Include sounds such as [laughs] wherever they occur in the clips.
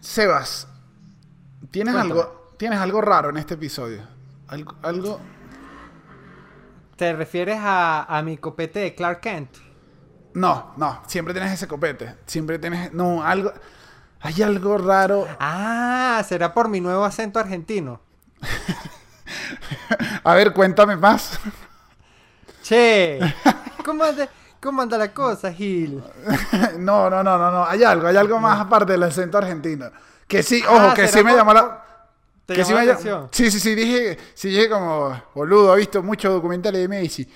Sebas, ¿tienes Cuéntame. algo, tienes algo raro en este episodio? Algo, algo... ¿Te refieres a, a mi copete de Clark Kent? No, no, siempre tienes ese copete. Siempre tienes... No, algo... Hay algo raro. Ah, será por mi nuevo acento argentino. [laughs] A ver, cuéntame más. Che, ¿cómo anda, cómo anda la cosa, Gil? [laughs] no, no, no, no, no. Hay algo, hay algo más aparte del acento argentino. Que sí, ojo, Ah, que ¿será sí me llamó la... ¿Te que sí, llamó me la llam- atención? sí, sí, sí, dije, sí, dije como, boludo, he visto muchos documentales de Messi.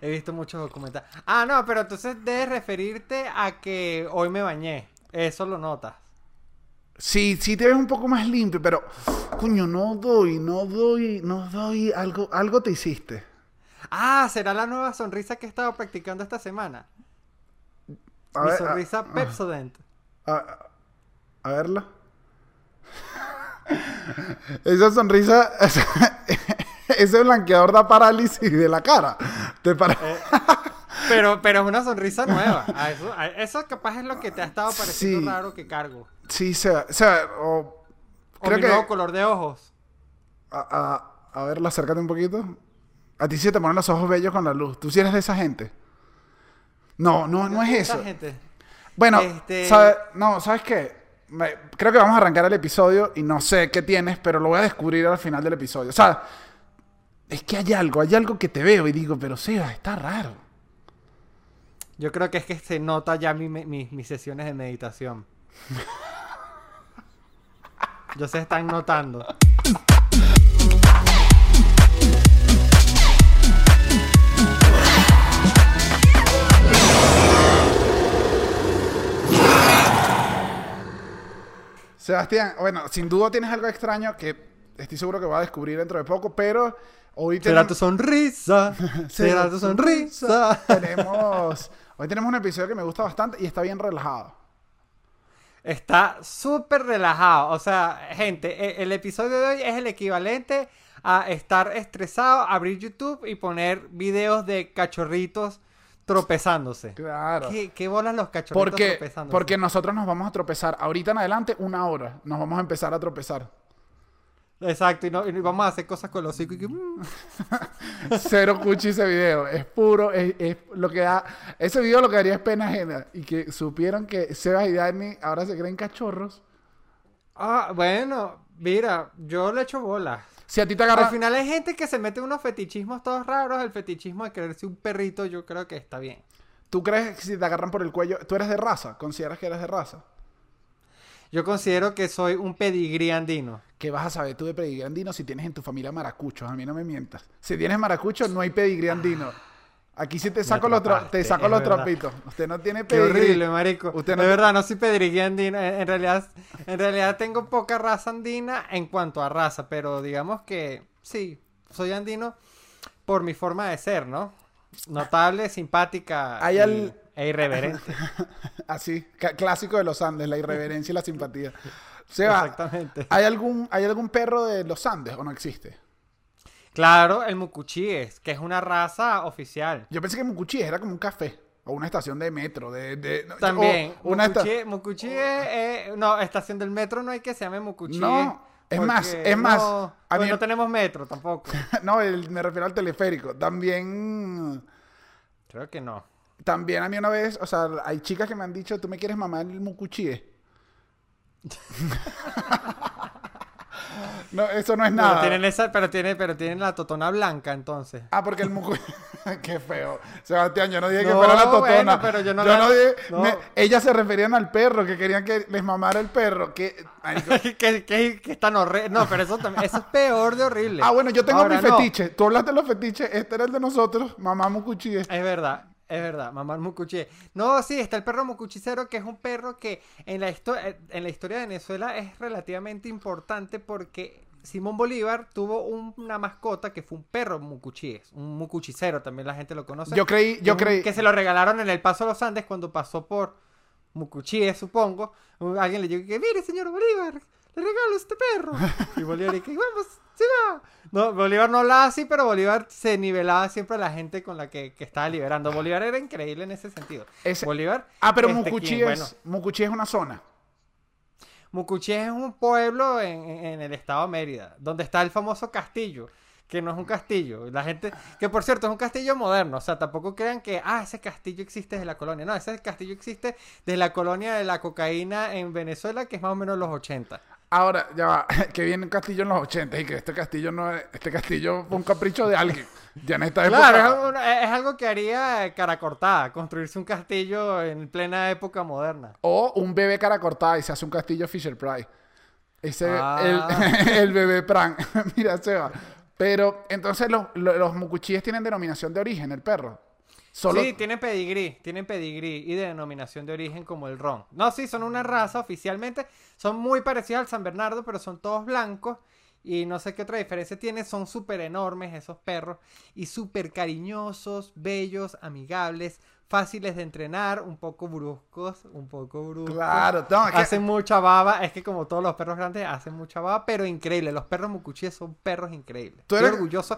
He visto muchos documentales. Ah, no, pero entonces debes referirte a que hoy me bañé. Eso lo notas. Sí, sí te ves un poco más limpio, pero, coño, no doy, no doy, no doy, algo, algo te hiciste. Ah, será la nueva sonrisa que he estado practicando esta semana. A Mi ver, sonrisa a- Pepsodent. A, a verla. Esa sonrisa, [laughs] ese blanqueador da parálisis de la cara. Te para- Eh, Pero, pero es una sonrisa nueva. A eso, a eso capaz es lo que te ha estado pareciendo Sí. raro que cargo. Sí, se o sea, o, O creo mi que... nuevo color de ojos. A, a, a verla, acércate un poquito. A ti sí te ponen los ojos bellos con la luz. ¿Tú sí eres de esa gente? No, no, no es Esa eso. gente. Bueno, Este- ¿sabe- no, ¿sabes qué? Me- creo que vamos a arrancar el episodio y no sé qué tienes, pero lo voy a descubrir al final del episodio. O sea, es que hay algo, hay algo que te veo y digo, pero Seba, está raro. Yo creo que es que se nota ya mi- mi- mis sesiones de meditación. [laughs] Yo se están notando. Sebastián, bueno, sin duda tienes algo extraño que estoy seguro que va a descubrir dentro de poco, pero hoy Será tenemos- tu sonrisa. [laughs] Será tu sonrisa. tenemos, hoy tenemos un episodio que me gusta bastante y está bien relajado. Está súper relajado. O sea, gente, e- el episodio de hoy es el equivalente a estar estresado, abrir YouTube y poner videos de cachorritos tropezándose. Claro. ¿Qué, qué bolas los cachorritos Porque, tropezándose? porque nosotros nos vamos a tropezar. Ahorita en adelante, una hora. Nos vamos a empezar a tropezar. Exacto, y, no, y vamos a hacer cosas con los hocico y que, mm. [laughs] Cero cuchi ese video. Es puro. Es, es lo que da. Ese video lo que daría es pena ajena. Y que supieron que Sebas y Dani ahora se creen cachorros. Ah, bueno, mira, yo le echo bolas. Si a ti te Al agarran. final hay gente que se mete unos fetichismos todos raros. El fetichismo de creerse un perrito, yo creo que está bien. ¿Tú crees que si te agarran por el cuello. ¿Tú eres de raza? ¿Consideras que eres de raza? Yo considero que soy un pedigrí andino. ¿Qué vas a saber tú de pedigrí andino si tienes en tu familia maracuchos? A mí no me mientas. Si tienes maracuchos, no hay pedigrí andino. Aquí sí te saco, los, te saco los trapitos. Usted no tiene [laughs] Qué pedigrí. horrible, marico. Usted no de verdad, no soy pedigrí andino. En, en realidad, en realidad tengo poca raza andina en cuanto a raza, pero digamos que sí, soy andino por mi forma de ser, ¿no? Notable, simpática Hay y- al- e irreverente. [laughs] Así, clásico de los Andes, la irreverencia y la simpatía. Seba, [laughs] Exactamente. ¿hay algún, ¿hay algún perro de los Andes o no existe? Claro, el mucuchíes, que es una raza oficial. Yo pensé que Mucuchí era como un café o una estación de metro. De, de- no, También, o una esta- Mucuchí, es, eh, no, estación del metro no hay que se llame Mucuchí. No, es más, es más, No, a mí- no tenemos metro tampoco. [laughs] no, el- me refiero al teleférico. También, Creo que no. también a mí una vez, o sea, hay chicas que me han dicho, ¿tú me quieres mamar el Mucuchí? [laughs] no, eso no es Pero nada. tienen esa, pero tiene, pero tienen la totona blanca entonces. Ah, porque el mucu... [laughs] Qué feo. Sebastián, yo no dije que No, fuera la totona. bueno, pero yo no la- dije... no. me- Ellas se referían al perro, que querían que les mamara el perro. Que... [laughs] que, que, que tan horrible. No, pero eso también, eso es peor de horrible. Ah, bueno, yo tengo Ahora, mi fetiche. Tú hablaste de los fetiches. Este era el de nosotros. Mamá Mucuchi. Es verdad, es verdad, mamar mucuchi. No, sí, está el perro mucuchicero, que es un perro que en la, histo- eh, en la historia de Venezuela es relativamente importante porque Simón Bolívar tuvo un- una mascota que fue un perro mucuchíes, un mucuchicero, también la gente lo conoce. Yo creí, yo un- creí. Que se lo regalaron en el Paso de los Andes cuando pasó por Mucuchíes, supongo. Alguien le dijo que, mire, señor Bolívar, le regalo este perro. [laughs] Y Bolívar dice, vamos, No, Bolívar no hablaba así, pero Bolívar se nivelaba siempre a la gente con la que, que estaba liberando. Bolívar era increíble en ese sentido. Ese- Bolívar. Ah, pero este, Mucuchi, quien, es, bueno, Mucuchi es una zona. Mucuchí es un pueblo en, en- en el estado de Mérida, donde está el famoso castillo, que no es un castillo. La gente, que por cierto es un castillo moderno, o sea, tampoco crean que, ah, ese castillo existe desde la colonia. No, ese castillo existe desde la colonia de la cocaína en Venezuela, que es más o menos los 80. Ahora, ya va, [laughs] que viene un castillo en los 80 y que este castillo no es, este castillo fue un capricho de alguien. Ya en esta época. Claro, es, algo que haría cara cortada, construirse un castillo en plena época moderna. O un bebé cara cortada y se hace un castillo Fisher Price. Ese, Ah. el, [laughs] el bebé Pran. [laughs] Mira, se va. Pero entonces los, los, los mucuchíes tienen denominación de origen, el perro. Sí, tienen pedigrí, tienen pedigrí y de denominación de origen como el ron. No, sí, son una raza oficialmente, son muy parecidos al San Bernardo, pero son todos blancos y no sé qué otra diferencia tiene, son súper enormes esos perros y súper cariñosos, bellos, amigables, fáciles de entrenar, un poco bruscos, un poco bruscos. Claro, no, es que- Hacen mucha baba, es que como todos los perros grandes hacen mucha baba, pero increíble. Los perros mucuchíes son perros increíbles. Tú Estoy eres- orgulloso.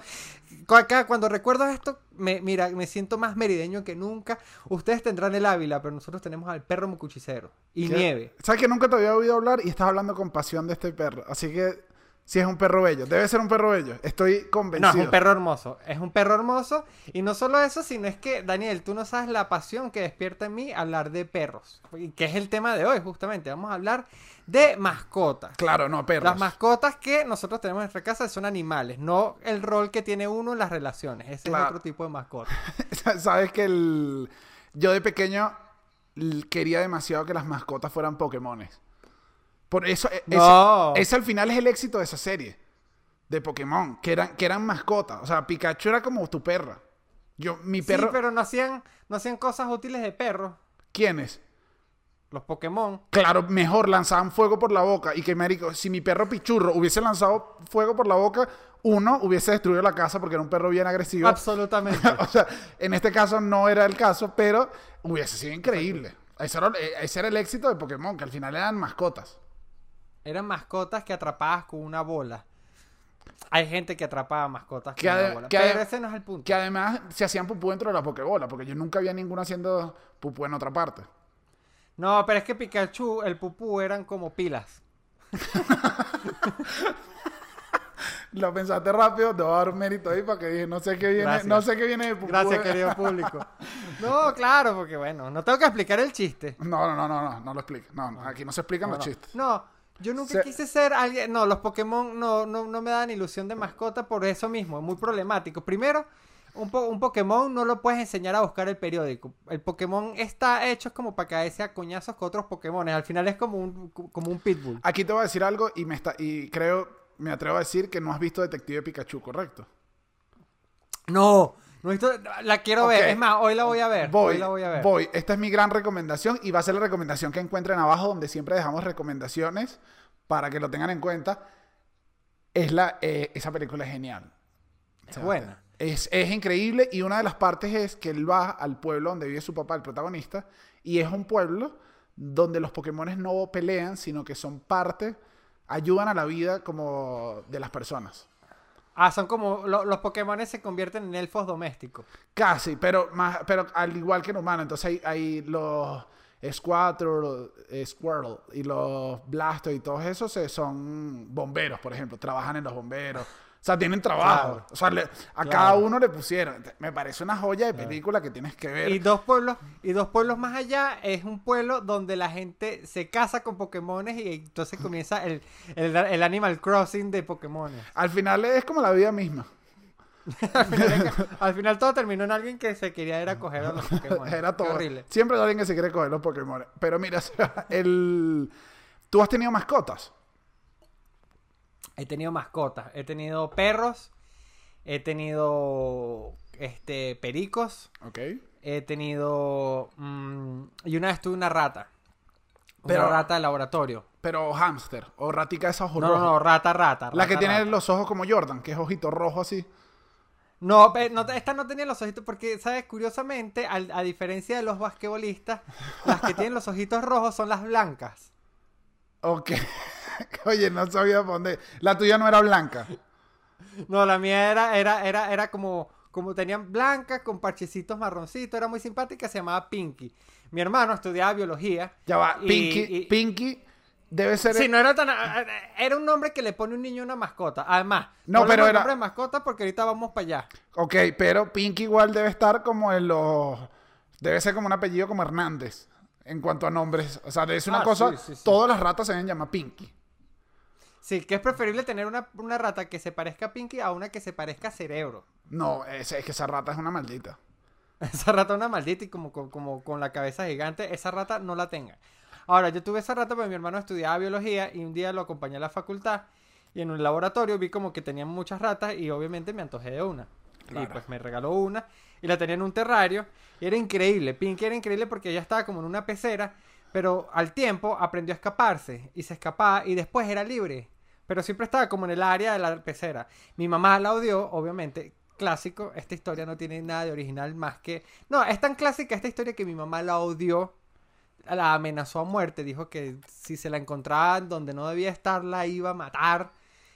Acá, cuando recuerdo esto, me, mira, me siento más merideño que nunca. Ustedes tendrán el Ávila, pero nosotros tenemos al perro mucuchicero. Y nieve. ¿Sabes que nunca te había oído hablar y estás hablando con pasión de este perro? Así que sí es un perro bello. Debe ser un perro bello. Estoy No, convencido. es un perro hermoso. Es un perro hermoso. Y no solo eso, sino es que, Daniel, tú no sabes la pasión que despierta en mí hablar de perros. Que es el tema de hoy, justamente. Vamos a hablar de mascotas. Claro, no, perros. Las mascotas que nosotros tenemos en nuestra casa son animales, no el rol que tiene uno en las relaciones. Ese Claro. es otro tipo de mascota. [laughs] Sabes que el... yo de pequeño quería demasiado que las mascotas fueran Pokémones. Por eso, e- ese, No. ese al final es el éxito de esa serie de Pokémon, que eran, que eran mascotas. O sea, Pikachu era como tu perra. Yo, mi perro. Sí, pero no hacían, no hacían cosas útiles de perros. ¿Quiénes? Los Pokémon. Claro, mejor lanzaban fuego por la boca. Y que, marico, si mi perro Pichurro hubiese lanzado fuego por la boca, uno hubiese destruido la casa porque era un perro bien agresivo. Absolutamente. [laughs] o sea, en este caso no era el caso, pero hubiese sido increíble. Ese era, eh, ese era el éxito de Pokémon, que al final eran mascotas. Eran mascotas que atrapabas con una bola. Hay gente que atrapaba mascotas con Que una bola. que pero ese no es el punto. Que además se hacían pupú dentro de la Pokébola, porque yo nunca había ninguno haciendo pupú en otra parte. No, pero es que Pikachu, el pupú eran como pilas. [laughs] Lo pensaste rápido, te voy a dar un mérito ahí para que dije, no sé qué viene, Gracias. no sé qué viene de pupú. Gracias, querido público. [laughs] No, claro, porque bueno, no tengo que explicar el chiste. No, no, no, no, no, no lo explico. No, no, aquí no se explican No, los no. chistes. No, yo nunca Se- quise ser alguien. No, los Pokémon no, no, no me dan ilusión de mascota por eso mismo. Es muy problemático. Primero, un, po- un Pokémon no lo puedes enseñar a buscar el periódico. El Pokémon está hecho como para caerse a coñazos con otros Pokémon. Al final es como un, como un pitbull. Aquí te voy a decir algo y me está y creo, me atrevo a decir que no has visto Detective Pikachu, ¿correcto? No, no he visto- la quiero Ok. ver. Es más, hoy la voy a ver. Voy, hoy la voy a ver. voy. Esta es mi gran recomendación y va a ser la recomendación que encuentren abajo, donde siempre dejamos recomendaciones para que lo tengan en cuenta. Es la, eh, esa película es genial. Es buena. Es, es increíble y una de las partes es que él va al pueblo donde vive su papá, el protagonista, y es un pueblo donde los Pokémones no pelean, sino que son parte, ayudan a la vida como de las personas. Ah, son como. lo- los Pokémon se convierten en elfos domésticos. Casi, pero más, pero al igual que en humano. Entonces hay, hay los Squirtle, Squirtle y los Blastoise y todos esos son bomberos, por ejemplo. Trabajan en los bomberos. O sea, tienen trabajo. Claro. O sea, le- a Claro. cada uno le pusieron. Me parece una joya de película que tienes que ver. Y dos pueblos, y dos pueblos más allá es un pueblo donde la gente se casa con Pokémones y entonces comienza el, el, el Animal Crossing de Pokémones. Al final es como la vida misma. Al final, al final todo terminó en alguien que se quería ir a coger a los Pokémon. [laughs] Era todo. horrible. Siempre hay alguien que se quiere coger los Pokémon. Pero mira, [laughs] el... tú has tenido mascotas. He tenido mascotas, he tenido perros, he tenido este pericos, Ok. he tenido mm, y una vez tuve una rata. Una Pero- rata de laboratorio. Pero hámster o ratica de esos ojos No, no, rojos. no, rata, rata. La que tiene rata. los ojos como Jordan, que es ojito rojo así. No, no, esta no tenía los ojitos porque, ¿sabes? Curiosamente, al- a, diferencia de los basquetbolistas, las que tienen los ojitos rojos son las blancas. Ok. [laughs] [laughs] Oye, no sabía dónde. La tuya no era blanca. No, la mía era, era, era, era como, como tenían blancas con parchecitos marroncitos, era muy simpática, se llamaba Pinky. Mi hermano estudiaba biología. Ya va, y- Pinky, y- Pinky debe ser... Sí, no era tan. Era un nombre que le pone un niño a una mascota. Además, No, hablemos pero era- nombre de mascota porque ahorita vamos para allá. Ok, pero Pinky igual debe estar como en los... Debe ser como un apellido como Hernández. En cuanto a nombres. O sea, ser una Ah, cosa... sí, sí, sí. Todas las ratas se deben llamar Pinky. Sí, que es preferible tener una, una rata que se parezca a Pinky a una que se parezca a Cerebro. No, es, es que esa rata es una maldita. [laughs] Esa rata es una maldita y como, como, como con la cabeza gigante, esa rata no la tenga. Ahora, yo tuve esa rata porque mi hermano estudiaba biología y un día lo acompañé a la facultad y en un laboratorio vi como que tenían muchas ratas y obviamente me antojé de una. Y Claro. pues me regaló una y la tenía en un terrario y era increíble. Pinky era increíble porque ella estaba como en una pecera, pero al tiempo aprendió a escaparse y se escapaba y después era libre. Pero siempre estaba como en el área de la pecera. Mi mamá la odió, obviamente. Clásico, esta historia no tiene nada de original más que... No, es tan clásica esta historia que mi mamá la odió, la amenazó a muerte, dijo que si se la encontraba donde no debía estar la iba a matar.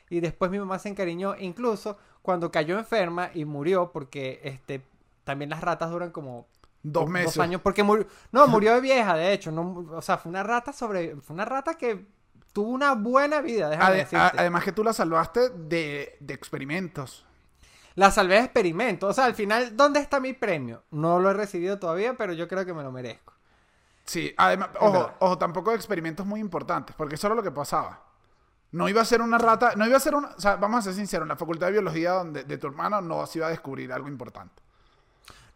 Y después mi mamá se encariñó, incluso cuando cayó enferma y murió, porque este también las ratas duran como Dos meses. años, porque murió, no, murió de vieja, de hecho, no, o sea, fue una rata sobre, fue una rata que tuvo una buena vida, déjame Ade- decirte. además que tú la salvaste de, de experimentos. La salvé de experimento. O sea, al final, ¿dónde está mi premio? No lo he recibido todavía, pero yo creo que me lo merezco. Sí, además, ojo, ojo, tampoco de experimentos muy importantes, porque eso era lo que pasaba. No iba a ser una rata, no iba a ser una, o sea, vamos a ser sinceros, en la facultad de biología donde, de tu hermano no se iba a descubrir algo importante.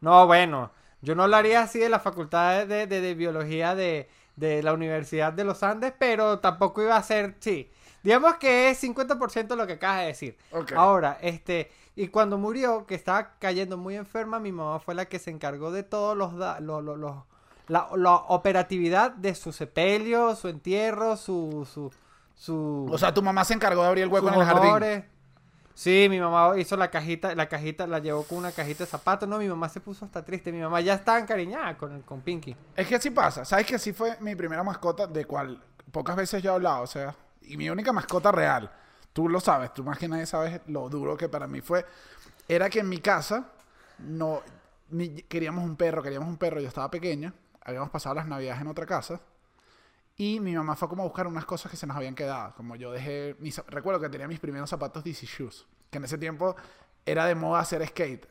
No, bueno, yo no hablaría así de la facultad de, de- de biología de, de la Universidad de los Andes, pero tampoco iba a ser, sí. Digamos que es 50% lo que acabas de decir. Ahora, este, y cuando murió, que estaba cayendo muy enferma, mi mamá fue la que se encargó de todos los, da- lo- lo- lo- la, la operatividad de su sepelio, su entierro, su, su, su, O sea, tu mamá se encargó de abrir el hueco en el jardín. Sí, mi mamá hizo la cajita, la cajita la llevó con una cajita de zapatos. No, mi mamá se puso hasta triste. Mi mamá ya estaba encariñada con, con Pinky. Es que así pasa. ¿Sabes que así fue mi primera mascota de cual pocas veces yo he hablado? O sea, y mi única mascota real. Tú lo sabes, tú más que nadie sabes lo duro que para mí fue. Era que en mi casa no ni- queríamos un perro, queríamos un perro. Yo estaba pequeña, habíamos pasado las navidades en otra casa. Y mi mamá fue como a buscar unas cosas que se nos habían quedado. Como yo dejé, mis, recuerdo que tenía mis primeros zapatos DC Shoes. Que en ese tiempo era de moda hacer skate.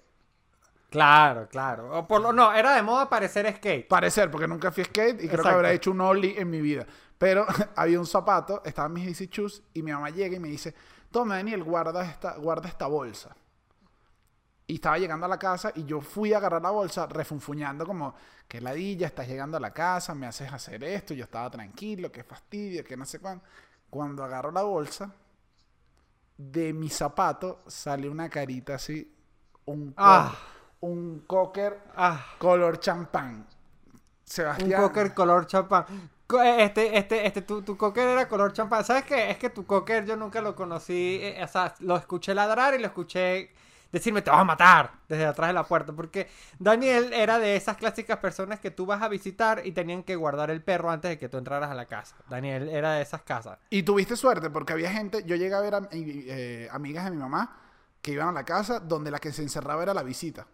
Claro, claro. O por lo, no, era de moda parecer skate. Parecer, porque nunca fui skate y creo que habrá hecho un ollie en mi vida. Pero [laughs] había un zapato, estaban mis DC Shoes y mi mamá llega y me dice, toma Daniel, guarda esta, guarda esta bolsa. Y estaba llegando a la casa y yo fui a agarrar la bolsa refunfuñando como, que ladilla, estás llegando a la casa, me haces hacer esto, yo estaba tranquilo, qué fastidio, que no sé cuándo. Cuando agarro la bolsa, de mi zapato sale una carita así, un, co- Ah. un cocker Ah, color champán. un Sebastián. cocker color champán. Eh, Este, este, este, tu, tu cocker era color champán. ¿Sabes qué? Es que tu cocker yo nunca lo conocí. eh, o sea, lo escuché ladrar y lo escuché decirme te vas a matar desde atrás de la puerta. Porque Daniel era de esas clásicas personas que tú vas a visitar y tenían que guardar el perro antes de que tú entraras a la casa. Daniel era de esas casas. Y tuviste suerte porque había gente, yo llegué a ver a- eh, amigas de mi mamá que iban a la casa donde la que se encerraba era la visita.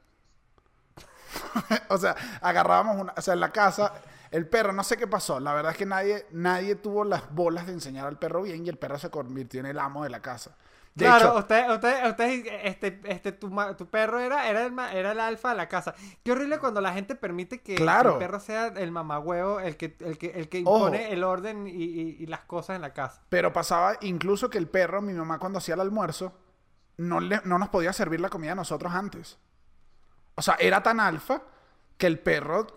[laughs] o sea, agarrábamos una, o sea, en la casa, el perro, no sé qué pasó, la verdad es que nadie, nadie tuvo las bolas de enseñar al perro bien y el perro se convirtió en el amo de la casa. De claro, hecho, usted, usted, usted, este, este, tu, tu perro era, era, el, era el alfa de la casa. Qué horrible cuando la gente permite que Claro. el perro sea el mamagüeo, el que, el que, el que Ojo. impone el orden y, y- y las cosas en la casa. pero pasaba incluso que el perro, mi mamá cuando hacía el almuerzo, no, le- no nos podía servir la comida a nosotros antes. O sea, era tan alfa que el perro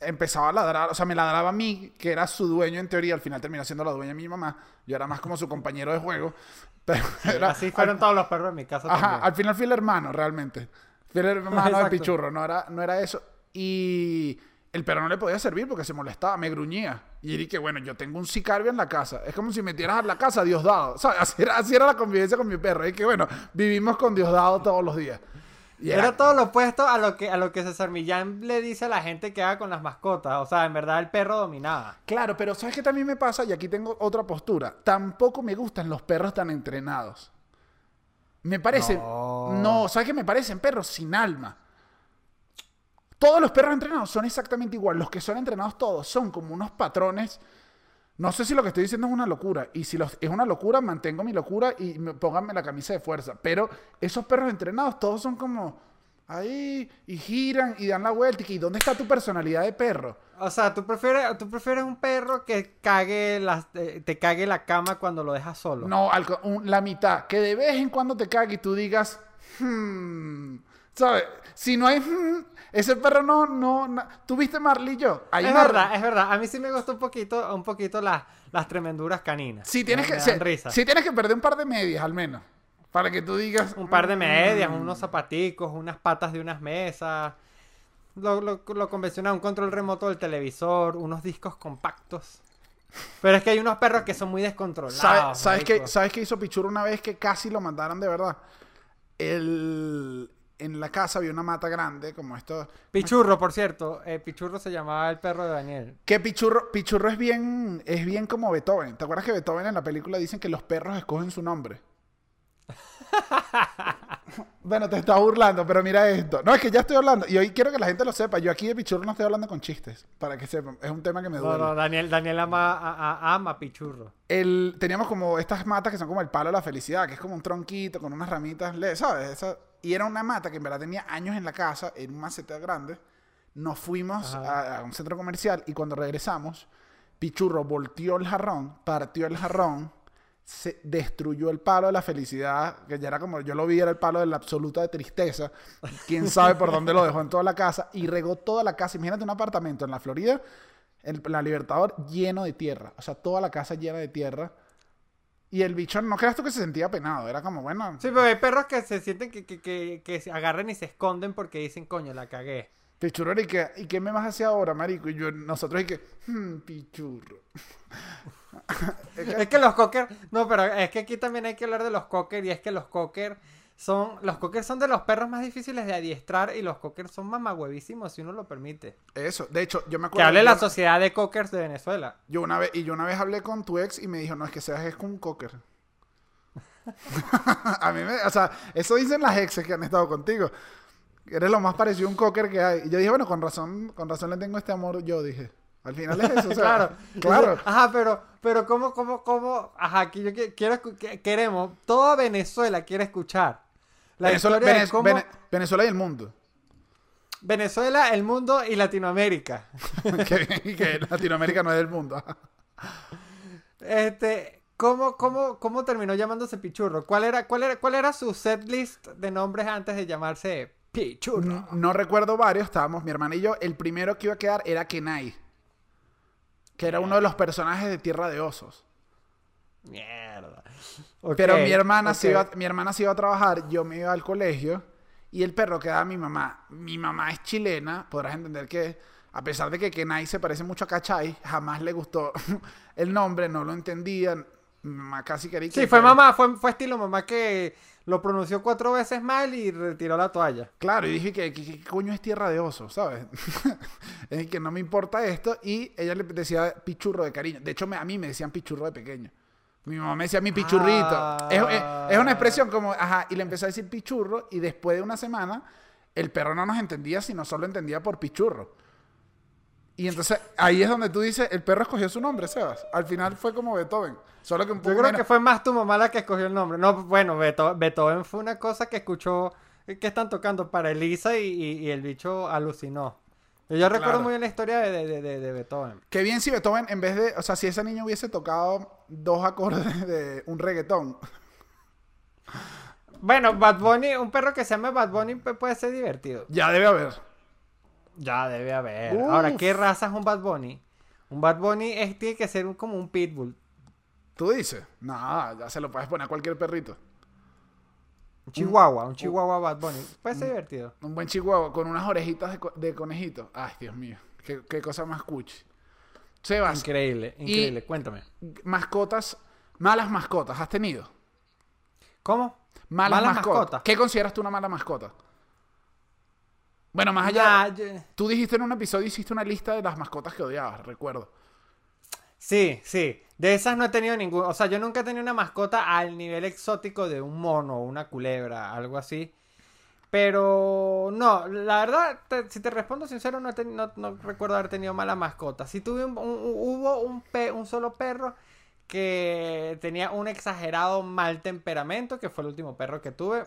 empezaba a ladrar, o sea, me ladraba a mí, que era su dueño en teoría, al final terminó siendo la dueña mi mamá, yo era más como su compañero de juego, [laughs] pero era- Así fueron al, todos los perros en mi casa ajá, también. al final fui el hermano, realmente. Fui el hermano de. Pichurro, no era, no era eso. Y el perro no le podía servir porque se molestaba, me gruñía. Y dije, bueno, yo tengo un sicario en la casa. Es como si metieras a la casa a Diosdado. [laughs] Así era, así era la convivencia con mi perro. Y que bueno, vivimos con Diosdado todos los días. Y Era todo lo opuesto a lo que a lo que César Millán le dice a la gente que haga con las mascotas. O sea, en verdad el perro dominaba. Claro, pero ¿sabes qué también me pasa? Y aquí tengo otra postura. Tampoco me gustan los perros tan entrenados. Me parecen... No. No, ¿sabes qué? Me parecen perros sin alma. Todos los perros entrenados son exactamente igual. Los que son entrenados todos son como unos patrones No sé si lo que estoy diciendo es una locura. Y si los- es una locura, mantengo mi locura y me, pónganme la camisa de fuerza. Pero esos perros entrenados, todos son como ahí y giran y dan la vuelta. Y que, ¿y dónde está tu personalidad de perro? O sea, ¿tú prefieres, tú prefieres un perro que cague las, eh, te cague la cama cuando lo dejas solo. No, un- la mitad. Que de vez en cuando te cague y tú digas, hmm, ¿sabes? Si no hay, [laughs] ese perro no, no, no- ¿Tú viste Marley y yo? Hay es verdad, es verdad. A mí sí me gustó un poquito, un poquito las, las tremenduras caninas. Si tienes, Me- que, me si, tienes que perder un par de medias al menos. Para que tú digas. Un par de medias, "Mm". unos zapaticos, unas patas de unas mesas. Lo, lo, lo convencional, un control remoto del televisor, unos discos compactos. Pero es que hay unos perros que son muy descontrolados. ¿Sabes, sabes qué. ¿Sabes qué hizo Pichuro una vez que casi lo mandaron de verdad? El, en la casa había una mata grande, como esto. Pichurro, por cierto. eh, Pichurro se llamaba el perro de Daniel. Que Pichurro, Pichurro es bien, es bien como Beethoven. ¿Te acuerdas que Beethoven en la película dicen que los perros escogen su nombre? [laughs] bueno, te estaba burlando, pero mira esto. No, es que ya estoy hablando. Y hoy quiero que la gente lo sepa. Yo aquí de Pichurro no estoy hablando con chistes. Para que sepan. Es un tema que me No, duele. no, Daniel, Daniel ama, a- a- ama Pichurro. el, teníamos como estas matas que son como el palo de la felicidad, que es como un tronquito con unas ramitas, ¿sabes? Esa- y era una mata que en verdad tenía años en la casa, en un maceta grande. Nos fuimos a, a un centro comercial y cuando regresamos, Pichurro volteó el jarrón, partió el jarrón, se destruyó el palo de la felicidad, que ya era como, yo lo vi, era el palo de la absoluta de tristeza. Quién sabe por dónde lo dejó en toda la casa y regó toda la casa. Imagínate un apartamento en la Florida, en la Libertador, lleno de tierra. O sea, toda la casa llena de tierra. Y el bicho, no creas tú que se sentía penado. Era como, bueno, Sí, pero hay perros que se sienten que, que, que, que se agarran y se esconden porque dicen, coño, la cagué. Pichurro, ¿y qué, ¿y qué me vas a hacer ahora, marico? Y yo, nosotros, y que, hmm, Pichurro. [laughs] Es que los cocker, no, pero es que aquí también hay que hablar de los cocker y es que los cocker son, los cocker son de los perros más difíciles de adiestrar y los cocker son mamagüevísimos si uno lo permite. Eso, de hecho, yo me Que acuerdo. hable yo, la sociedad de cockers de Venezuela. yo una vez, y yo una vez hablé con tu ex y me dijo, no, es que seas es un cocker. [laughs] a mí me, o sea, eso dicen las exes que han estado contigo. Eres lo más parecido a un cocker que hay. Y yo dije, bueno, con razón, con razón le tengo este amor, yo dije. Al final es eso, o sea, [laughs] claro, claro. [laughs] Ajá, pero, pero cómo, cómo, cómo, ajá, aquí yo qui- quiero, que- queremos, toda Venezuela quiere escuchar la Venezuela, historia de Venez- cómo Vene- Venezuela y el mundo. Venezuela, el mundo y Latinoamérica. [laughs] que, que Latinoamérica no es del mundo. Este, ¿cómo, cómo, cómo terminó llamándose Pichurro? ¿Cuál era, cuál era, cuál era su setlist de nombres antes de llamarse Pichurro? No, no recuerdo varios, estábamos mi hermana y yo. El primero que iba a quedar era Kenai, que era uno de los personajes de Tierra de Osos. Mierda. Pero mi hermana, se ok. iba, mi hermana se iba a trabajar, yo me iba al colegio y el perro quedaba mi mamá. Mi mamá es chilena, podrás entender que a pesar de que Kenai se parece mucho a Cachay, jamás le gustó [laughs] el nombre, no lo entendía. Mi mamá casi quería que... Sí, fue mamá, fue, fue estilo mamá que lo pronunció cuatro veces mal y retiró la toalla. Claro, y dije que, que coño es tierra de osos, ¿sabes? [laughs] es que no me importa esto. Y ella le decía pichurro de cariño. De hecho, me- a mí me decían pichurro de pequeño. Mi mamá me decía mi pichurrito. Ah. Es, es- es una expresión como, ajá, y le empecé a decir pichurro. Y después de una semana, el perro no nos entendía, sino solo entendía por pichurro. Y entonces ahí es donde tú dices, el perro escogió su nombre, Sebas. Al final fue como Beethoven. Solo que un Yo creo menos- que fue más tu mamá la que escogió el nombre. No, bueno, Beetho- Beethoven fue una cosa que escuchó que están tocando para Elisa y, y- y el bicho alucinó. Yo, yo recuerdo Claro. muy bien la historia de, de- de- de Beethoven. Qué bien si Beethoven, en vez de, o sea, si ese niño hubiese tocado dos acordes [laughs] de un reggaetón. Bueno, Bad Bunny, un perro que se llama Bad Bunny pu- puede ser divertido. Ya debe haber. Ya debe haber. Uf. Ahora, ¿qué raza es un Bad Bunny? Un Bad Bunny es, tiene que ser un- como un pitbull. ¿Tú dices? No, ya se lo puedes poner a cualquier perrito. Un chihuahua, un chihuahua Bad Bunny. Puede ser divertido. Un buen chihuahua con unas orejitas de, co- de conejito. Ay, Dios mío. Qué, qué cosa más cuchi. Sebas, Increíble, increíble. Cuéntame. mascotas, malas mascotas, ¿has tenido? ¿Cómo? Malas, Malas mascotas. mascotas. ¿Qué consideras tú una mala mascota? Bueno, más allá. Ya, yo- Tú dijiste en un episodio, hiciste una lista de las mascotas que odiabas, recuerdo. Sí, sí. De esas no he tenido ningún. O sea, yo nunca he tenido una mascota al nivel exótico de un mono o una culebra, algo así. Pero no, la verdad, si te respondo sincero, no, recuerdo haber tenido mala mascota. Sí tuve un- hubo un, pe- un solo perro que tenía un exagerado mal temperamento, que fue el último perro que tuve,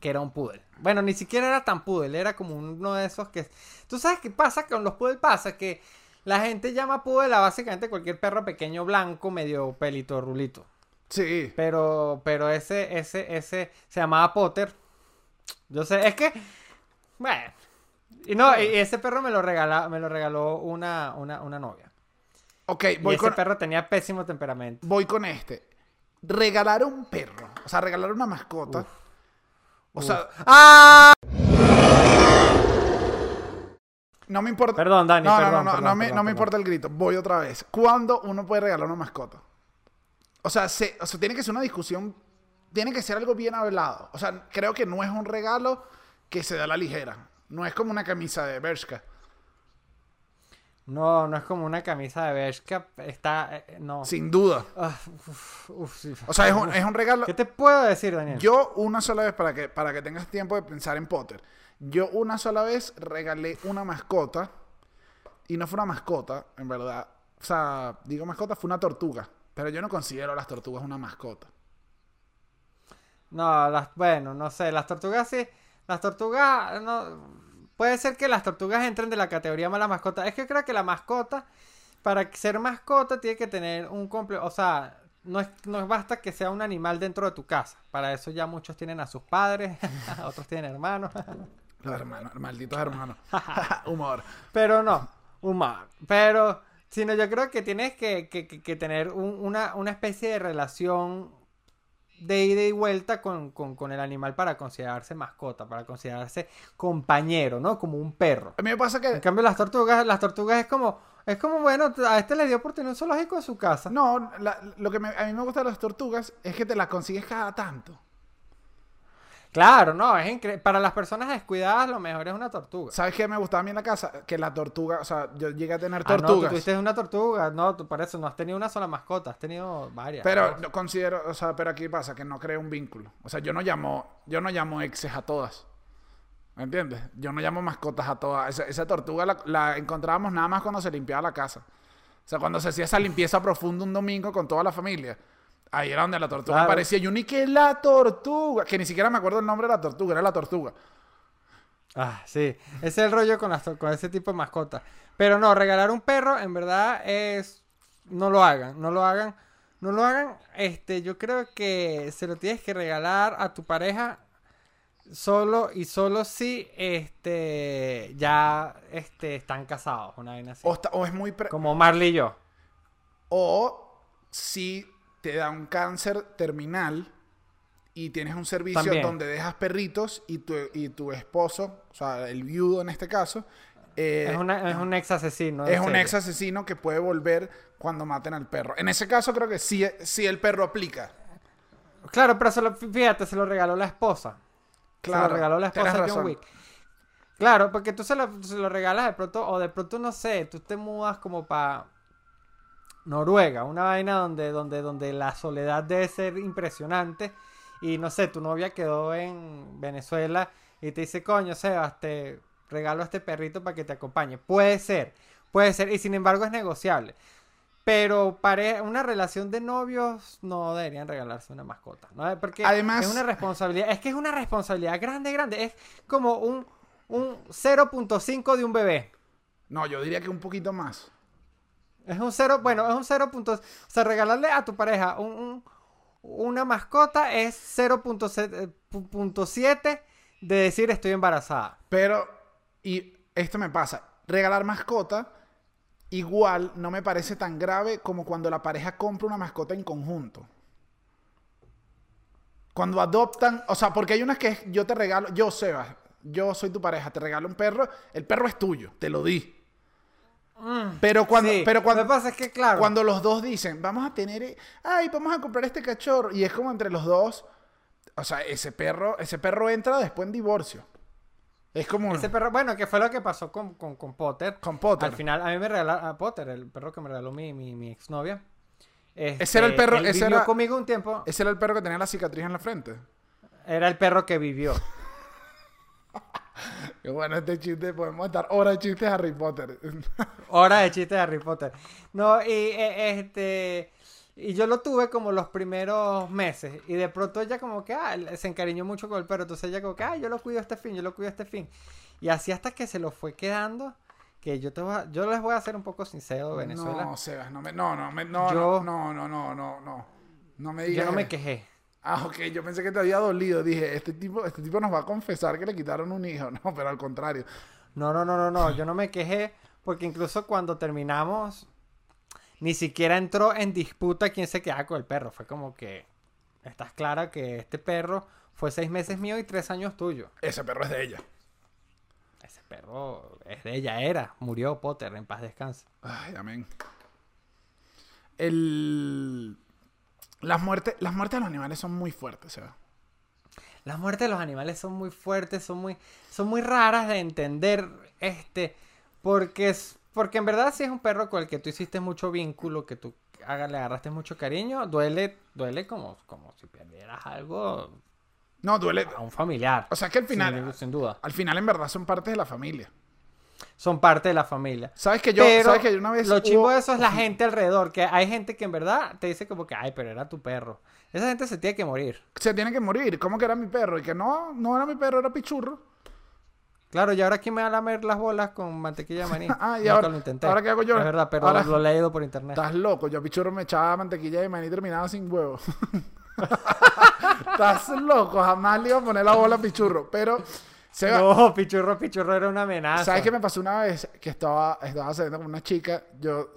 que era un poodle. Bueno, ni siquiera era tan poodle, era como uno de esos que... ¿Tú sabes qué pasa con los poodle? Pasa que la gente llama poodle a básicamente cualquier perro pequeño blanco, medio pelito, rulito. Sí. Pero, pero ese, ese, ese se llamaba Potter. Yo sé, es que, bueno. Y no, y ese perro me lo regala, me lo regaló una, una, una novia. Ok, Y voy ese con, perro tenía pésimo temperamento. voy con este. Regalar un perro, o sea, regalar una mascota. O sea, ¡Ah! No me importa. Perdón, Dani, no, perdón, no, no, no, perdón, me, no me importa el grito. Voy otra vez. ¿Cuándo uno puede regalar una mascota? O sea, se- o sea, tiene que ser una discusión, tiene que ser algo bien hablado. O sea, creo que no es un regalo que se da a la ligera. No es como una camisa de Bershka. No, no es como una camisa de Bershka. Está, eh, no. Sin duda. Ah, uf, uf, sí. O sea, es un, es un regalo. ¿Qué te puedo decir, Daniel? Yo una sola vez, para que, para que tengas tiempo de pensar en Potter, yo una sola vez regalé una mascota, y no fue una mascota, en verdad. O sea, digo mascota, fue una tortuga, pero yo no considero a las tortugas una mascota. No, las, bueno, no sé, las tortugas sí. Las tortugas, no. Puede ser que las tortugas entren de la categoría mala mascota. Es que creo que la mascota, para ser mascota, tiene que tener un comple... O sea, no, es, no basta que sea un animal dentro de tu casa. Para eso ya muchos tienen a sus padres, [laughs] otros tienen hermanos. [laughs] Los hermanos, malditos hermanos. [laughs] [laughs] Humor. Pero no, humor. Pero, sino yo creo que tienes que, que- que- que tener un- una, una especie de relación de ida y vuelta con, con- con el animal para considerarse mascota, para considerarse compañero, ¿no? Como un perro. A mí me pasa En que... cambio, las tortugas, las tortugas es como, es como, bueno, a este le dio por tener un zoológico en su casa. No, la- lo que me- a mí me gusta de las tortugas es que te las consigues cada tanto. Claro, no, es increíble. Para las personas descuidadas, lo mejor es una tortuga. ¿Sabes qué me gustaba a mí en la casa? Que la tortuga, o sea, yo llegué a tener Ah, no, tú tortugas. tuviste una tortuga. No, tú por eso no has tenido una sola mascota, has tenido varias. Pero ¿no? no considero, o sea, pero aquí pasa que no creo un vínculo. O sea, yo no llamo, yo no llamo exes a todas. ¿Me entiendes? Yo no llamo mascotas a todas. Esa, esa tortuga la, la encontrábamos nada más cuando se limpiaba la casa. O sea, cuando se hacía esa limpieza profunda un domingo con toda la familia. Ahí era donde la tortuga Claro. aparecía. Ni que la tortuga. Que ni siquiera me acuerdo el nombre de la tortuga, era la tortuga. Ah, sí. Ese es el rollo con, las, con ese tipo de mascotas. Pero no, regalar un perro, en verdad, es. No lo hagan, no lo hagan. No lo hagan. Este, yo creo que se lo tienes que regalar a tu pareja solo y solo si este ya este, están casados, una vaina así. O, está- o es muy... pre- Como Marley y yo. O si te da un cáncer terminal y tienes un servicio También. donde dejas perritos y tu, y tu esposo, o sea, el viudo en este caso, eh, Es, una- es un ex asesino. es un ex asesino que puede volver cuando maten al perro. En ese caso creo que sí, sí el perro aplica. Claro, pero se lo, fíjate, se lo regaló la esposa. Se Claro, lo regaló la esposa de John razón. Wick. Claro, porque tú se lo, se lo regalas de pronto, o de pronto no sé, tú te mudas como para Noruega, una vaina donde, donde, donde la soledad debe ser impresionante. Y no sé, tu novia quedó en Venezuela y te dice, coño, Sebas, te regalo a este perrito para que te acompañe. Puede ser, puede ser, y sin embargo es negociable. Pero para una relación de novios no deberían regalarse una mascota, ¿no? Porque Además- es una responsabilidad, es que es una responsabilidad grande, grande. Es como un, un 0.5 de un bebé. No, yo diría que un poquito más. Es un 0, bueno, es un 0. O sea, regalarle a tu pareja un, un- una mascota es 0.7 de decir estoy embarazada. Pero, y esto me pasa, regalar mascota igual no me parece tan grave como cuando la pareja compra una mascota en conjunto. Cuando adoptan, o sea, porque hay unas que yo te regalo, yo Sebas, yo soy tu pareja, te regalo un perro, el perro es tuyo, te lo di. Pero cuando, Sí, pero cuando, Lo que pasa es que, claro. cuando los dos dicen, vamos a tener, eh, ay, vamos a comprar este cachorro, y es como entre los dos, o sea, ese perro, ese perro entra después en divorcio. Es como Ese perro, bueno, que fue lo que pasó con, con, con Potter. con Potter. Al final, a mí me regalaron a Potter, el perro que me regaló mi, mi, mi exnovia. Este, Ese era el perro- él ese vivió era- conmigo un tiempo. Ese era el perro que tenía la cicatriz en la frente. Era el perro que vivió. [laughs] Qué bueno este chiste. Podemos estar horas de chistes de Harry Potter. [laughs] Hora de chistes de Harry Potter. No, y eh, este. Y yo lo tuve como los primeros meses. Y de pronto ella como que ah, se encariñó mucho con el perro. Entonces ella como que, ah, yo lo cuido este fin, yo lo cuido este fin. Y así hasta que se lo fue quedando. Que yo te voy a- yo les voy a hacer un poco sincero Venezuela. No, Sebas, no me. No, no, me, no, Yo- no, no, no, no, no. No me yo digas. no me quejé. Ah, ok, yo pensé que te había dolido. Dije, este tipo, este tipo nos va a confesar que le quitaron un hijo. [laughs] No, pero al contrario. No, no, no, no, no. Yo no me quejé. Porque incluso cuando terminamos. Ni siquiera entró en disputa quién se quedaba con el perro. Fue como que. Estás clara que este perro fue seis meses mío y tres años tuyo. Ese perro es de ella. Ese perro es de ella, era. Murió Potter, en paz descanse. Ay, amén. El... Las muertes, las muertes de los animales son muy fuertes, Sebas. Las muertes de los animales son muy fuertes, son muy, son muy raras de entender, este, porque es, porque en verdad si es un perro con el que tú hiciste mucho vínculo, que tú haga- le agarraste mucho cariño, duele, duele como, como si perdieras algo No, duele. a un familiar. O sea que al final, sin, sin duda. al final en verdad son parte de la familia. Son parte de la familia. ¿Sabes que yo, pero sabes que yo una vez lo hubo- de eso es la [laughs] gente alrededor, que hay gente que en verdad te dice como que, ay, pero era tu perro. Esa gente se tiene que morir. se tiene que morir? ¿Cómo que era mi perro? Y que no, no era mi perro, era pichurro. Claro, y ahora quién me va a lamer las bolas con mantequilla de maní. [laughs] Ah, y ahora- lo intenté. ¿ahora qué hago yo? Es verdad, pero Ahora- lo he leído por internet. Estás loco. Yo a pichurro me echaba mantequilla de maní y terminaba sin huevo. [laughs] Estás loco. Jamás le iba a poner la bola a pichurro. Pero, Seba, No, pichurro, pichurro era una amenaza. ¿Sabes qué me pasó una vez? Que estaba, estaba saliendo con una chica. Yo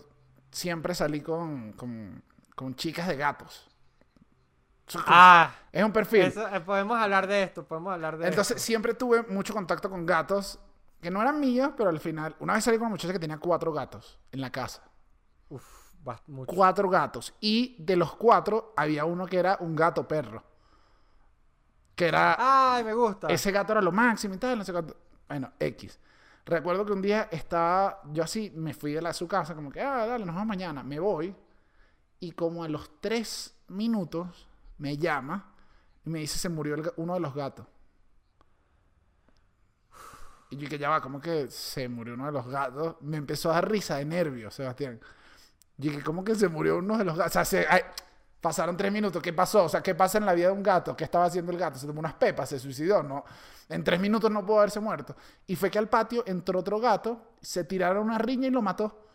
siempre salí con, con, con chicas de gatos. Ah, es un perfil. eso, eh, podemos hablar de esto, podemos hablar de Entonces esto. siempre tuve mucho contacto con gatos que no eran míos, pero al final. Una vez salí con una muchacha que tenía cuatro gatos en la casa. Uf, mucho. Cuatro gatos. Y de los cuatro había uno que era un gato perro. Que era. Ay, me gusta. Ese gato era lo máximo y tal, no sé cuánto. Bueno, X. Recuerdo que un día estaba, yo así, me fui de la, su casa, como que, ah, dale, nos vemos mañana. Me voy. Y como a los tres minutos me llama y me dice, se murió el uno de los gatos. Y yo que ya va, como que se murió uno de los gatos. Me empezó a dar risa de nervios, Sebastián. Y que, ¿cómo que se murió uno de los gatos? O sea, se- ay, pasaron tres minutos. ¿Qué pasó? O sea, ¿qué pasa en la vida de un gato? ¿Qué estaba haciendo el gato? Se tomó unas pepas, se suicidó, ¿no? En tres minutos no pudo haberse muerto. Y fue que al patio entró otro gato, se tiraron una riña y lo mató.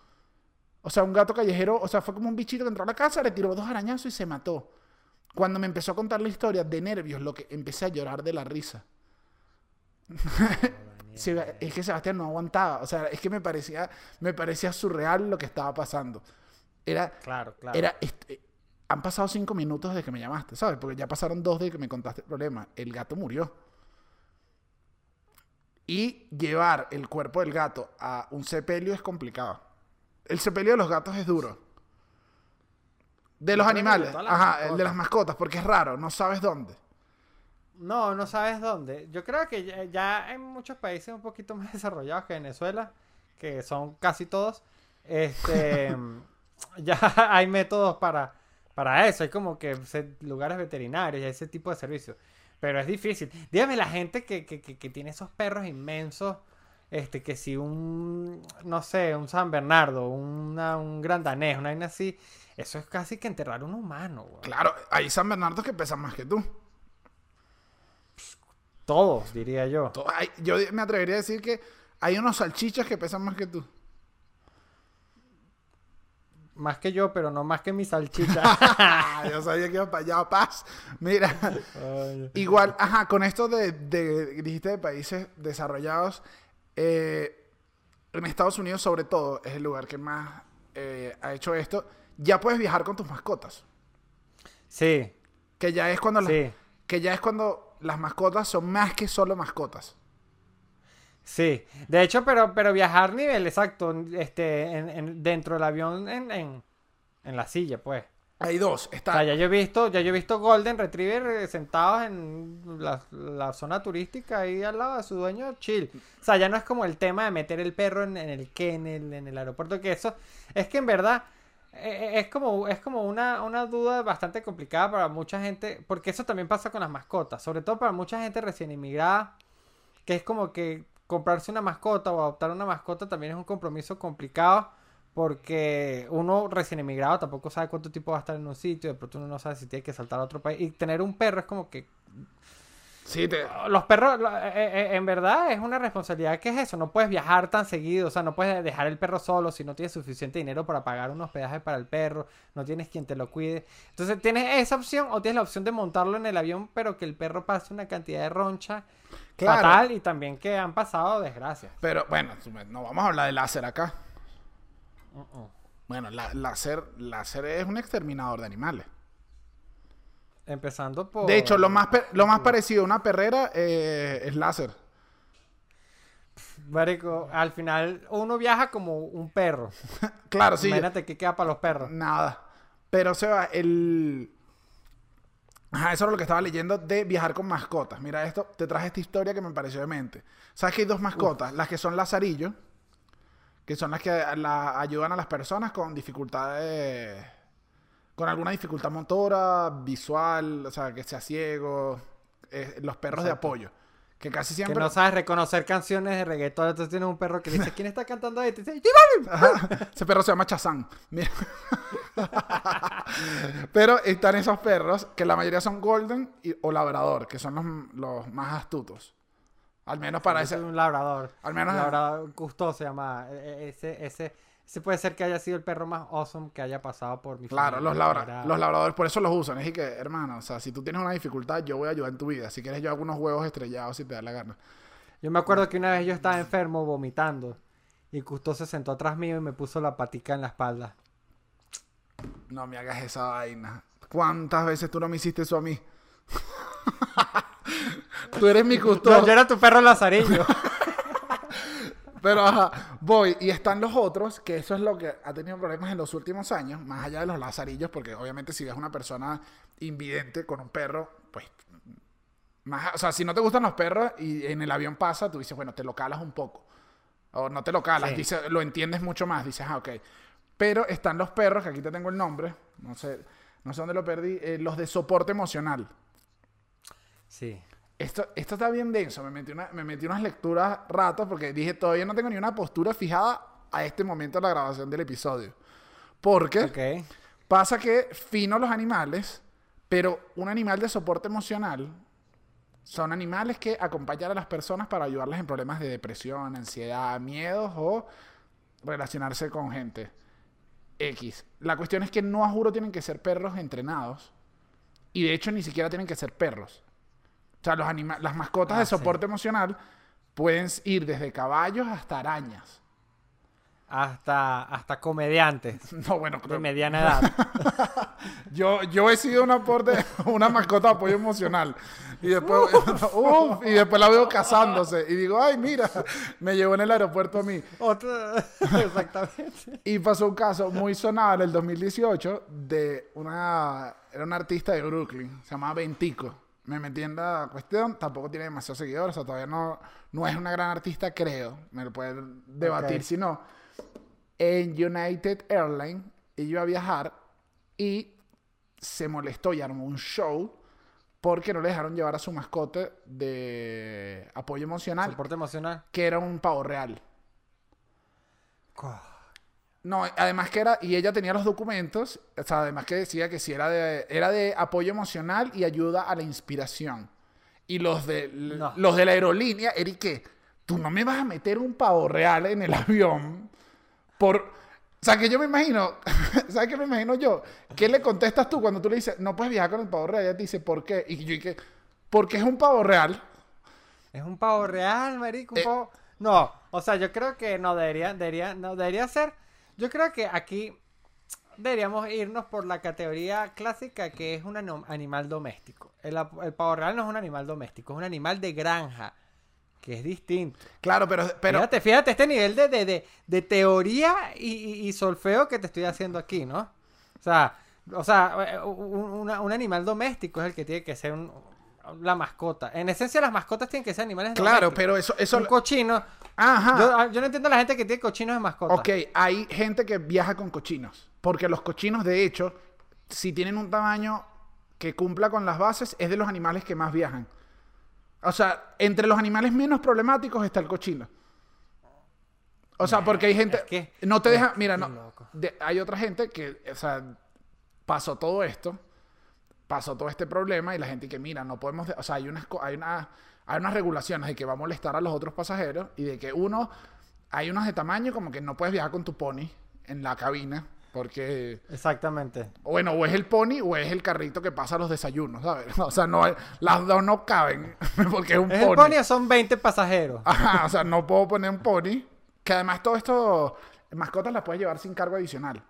O sea, un gato callejero, o sea, fue como un bichito que entró a la casa, le tiró dos arañazos y se mató. Cuando me empezó a contar la historia de nervios, lo que empecé a llorar de la risa. [laughs] Es que Sebastián no aguantaba. O sea, es que me parecía, me parecía surreal lo que estaba pasando. Era, Claro, claro. era, han pasado cinco minutos desde que me llamaste, ¿sabes? Porque ya pasaron dos desde que me contaste el problema. El gato murió. Y llevar el cuerpo del gato a un sepelio es complicado. El sepelio de los gatos es duro. De los animales, ajá, el de las mascotas, porque es raro, no sabes dónde. No, no sabes dónde. Yo creo que ya, ya en muchos países un poquito [laughs] más desarrollados que Venezuela, que son casi todos, este, [laughs] [laughs] ya hay métodos para, para eso. Hay como que lugares veterinarios y ese tipo de servicios. Pero es difícil. Dígame la gente que, que, que, que tiene esos perros inmensos, este, que si un, no sé, un San Bernardo, una, un gran danés, una vaina así, eso es casi que enterrar un humano, güey. Claro, hay San Bernardos que pesan más que tú. Todos, diría yo. Hay- yo me atrevería a decir que hay unos salchichas que pesan más que tú. Más que yo, pero no más que mi salchicha. [laughs] Yo sabía que iba para allá, paz. Mira, Ay. igual, ajá, con esto de, de- dijiste de países desarrollados, eh, en Estados Unidos sobre todo, es el lugar que más eh, ha hecho esto, ya puedes viajar con tus mascotas. Sí, Que ya es cuando las, sí, que ya es cuando las mascotas son más que solo mascotas. Sí. De hecho, pero, pero viajar nivel exacto, este, en, en- dentro del avión, en, en, en la silla, pues. Hay dos. O Está, sea, ya yo he visto, ya yo he visto Golden Retriever eh, sentados en la, la zona turística ahí al lado de su dueño, chill. O sea, ya no es como el tema de meter el perro en, en el kennel, en el aeropuerto, que eso es que en verdad eh, es como, es como una, una duda bastante complicada para mucha gente, porque eso también pasa con las mascotas, sobre todo para mucha gente recién inmigrada, que es como que comprarse una mascota o adoptar una mascota también es un compromiso complicado porque uno recién emigrado tampoco sabe cuánto tiempo va a estar en un sitio, de pronto uno no sabe si tiene que saltar a otro país. Y tener un perro es como que Sí, te... los perros, lo- eh, eh, en verdad, es una responsabilidad que es eso. No puedes viajar tan seguido, o sea, no puedes dejar el perro solo si no tienes suficiente dinero para pagar un hospedaje para el perro, no tienes quien te lo cuide. Entonces, tienes esa opción o tienes la opción de montarlo en el avión, pero que el perro pase una cantidad de roncha Claro. fatal y también que han pasado desgracias. Pero bueno, no vamos a hablar de láser acá. Uh-uh. Bueno, la- láser, láser es un exterminador de animales. Empezando por... De hecho, lo más, lo más parecido a una perrera eh, es láser. Marico, al final uno viaja como un perro. [laughs] Claro, sí. Imagínate qué queda para los perros. Nada. Pero, se va, el... Ajá, eso era lo que estaba leyendo de viajar con mascotas. Mira esto, te traje esta historia que me pareció demente. ¿Sabes que hay dos mascotas? Las que son lazarillos, que son las que la- ayudan a las personas con dificultades, con alguna dificultad motora, visual, o sea, que sea ciego, eh, los perros de apoyo. Que casi Que siempre... no sabes reconocer canciones de reggaetón. Entonces tienes un perro que dice, [laughs] ¿quién está cantando ahí? Te dice, [laughs] Ese perro se llama Chazán. Mira. [laughs] Pero están esos perros que la mayoría son Golden y- o Labrador, que son los, los más astutos. Al menos para ese. un labrador. Al menos- Labrador Gusto se llama. E- e- Ese, ese, ese puede ser que haya sido el perro más awesome que haya pasado por mi Claro, familia, los, labra- era- los labradores, por eso los usan. Es que, hermano, o sea, si tú tienes una dificultad, yo voy a ayudar en tu vida. Si quieres, yo hago unos huevos estrellados si te da la gana. Yo me acuerdo que una vez yo estaba enfermo vomitando. Y Gusto se sentó atrás mío y me puso la patica en la espalda. No me hagas esa vaina. ¿Cuántas veces tú no me hiciste eso a mí? [laughs] tú eres mi [laughs] No, custodio. yo era tu perro lazarillo. [laughs] Pero ajá, voy y están los otros, que eso es lo que ha tenido problemas en los últimos años, más allá de los lazarillos, porque obviamente si ves una persona invidente con un perro, pues, más, o sea, si no te gustan los perros y en el avión pasa, tú dices, bueno, te lo calas un poco. O no te lo calas, Sí. dices, lo entiendes mucho más, dices, ah, ok. Pero están los perros, que aquí te tengo el nombre, no sé, no sé dónde lo perdí, eh, los de soporte emocional. sí. Esto, esto está bien denso. Me metí, una- me metí unas lecturas ratos porque dije, todavía no tengo ni una postura fijada a este momento de la grabación del episodio. Porque pasa que fino los animales, pero un animal de soporte emocional son animales que acompañan a las personas para ayudarles en problemas de depresión, ansiedad, miedos o relacionarse con gente. X. La cuestión es que no a juro tienen que ser perros entrenados. Y de hecho ni siquiera tienen que ser perros. O sea, los anima- las mascotas Ah, de sí. soporte emocional pueden ir desde caballos hasta arañas. Hasta, hasta comediantes [laughs] No, bueno, de creo- mediana [laughs] edad. yo, yo he sido un aporte, [laughs] una mascota de apoyo emocional. Y después, uf, y después la veo casándose. Y digo, ay, mira, me llevó en el aeropuerto a mí. Exactamente. Y pasó un caso muy sonado en el 2018 de una... Era una artista de Brooklyn, se llamaba Ventico. Me metí en la cuestión, tampoco tiene demasiados seguidores, o sea, todavía no, no es una gran artista, creo. Me lo pueden debatir Ok. si no. En United Airlines, iba a viajar y se molestó y armó un show porque no le dejaron llevar a su mascota de apoyo emocional, Soporte emocional. que era un pavo real. No, además que era, y ella tenía los documentos, o sea, además que decía que sí era de, era de apoyo emocional y ayuda a la inspiración. Y los de, No. los de la aerolínea, Eric, ¿qué? Tú no me vas a meter un pavo real en el [laughs] avión por... O sea, que yo me imagino, [laughs] ¿sabes qué me imagino yo? ¿Qué le contestas tú cuando tú le dices, no puedes viajar con el pavo real? Ella te dice, ¿por qué? Y yo dije, porque es un pavo real. Es un pavo real, marico, un Eh. pavo... No, o sea, yo creo que no debería, debería, no debería ser... Yo creo que aquí deberíamos irnos por la categoría clásica que es un animal doméstico. El, pavo real no es un animal doméstico, es un animal de granja, que es distinto. Claro, pero... pero fíjate, fíjate este nivel de, de, de, de teoría y, y- y solfeo que te estoy haciendo aquí, ¿no? O sea, o sea eh, un, un animal doméstico es el que tiene que ser un- la mascota. En esencia, las mascotas tienen que ser animales claro, domésticos. pero eso... eso Un cochino. Ajá. Yo, ah, yo no entiendo a la gente que tiene cochinos de mascota. Ok, hay gente que viaja con cochinos. Porque los cochinos, de hecho, si tienen un tamaño que cumpla con las bases, es de los animales que más viajan. O sea, entre los animales menos problemáticos está el cochino. O sea, porque hay gente... es que- no te deja... Mira, no, de- hay otra gente que, o sea, pasó todo esto, pasó todo este problema y la gente que, mira, no podemos... de- o sea, hay unas, hay, una, hay unas regulaciones de que va a molestar a los otros pasajeros y de que uno... Hay unos de tamaño como que no puedes viajar con tu pony en la cabina porque... Exactamente. Bueno, o es el pony o es el carrito que pasa los desayunos, ¿sabes? [laughs] O sea, no las dos no caben [laughs] porque es un ¿Es pony. el pony o son 20 pasajeros? [laughs] Ajá, o sea, no puedo poner un pony. Que además todo esto, mascotas las puedes llevar sin cargo adicional.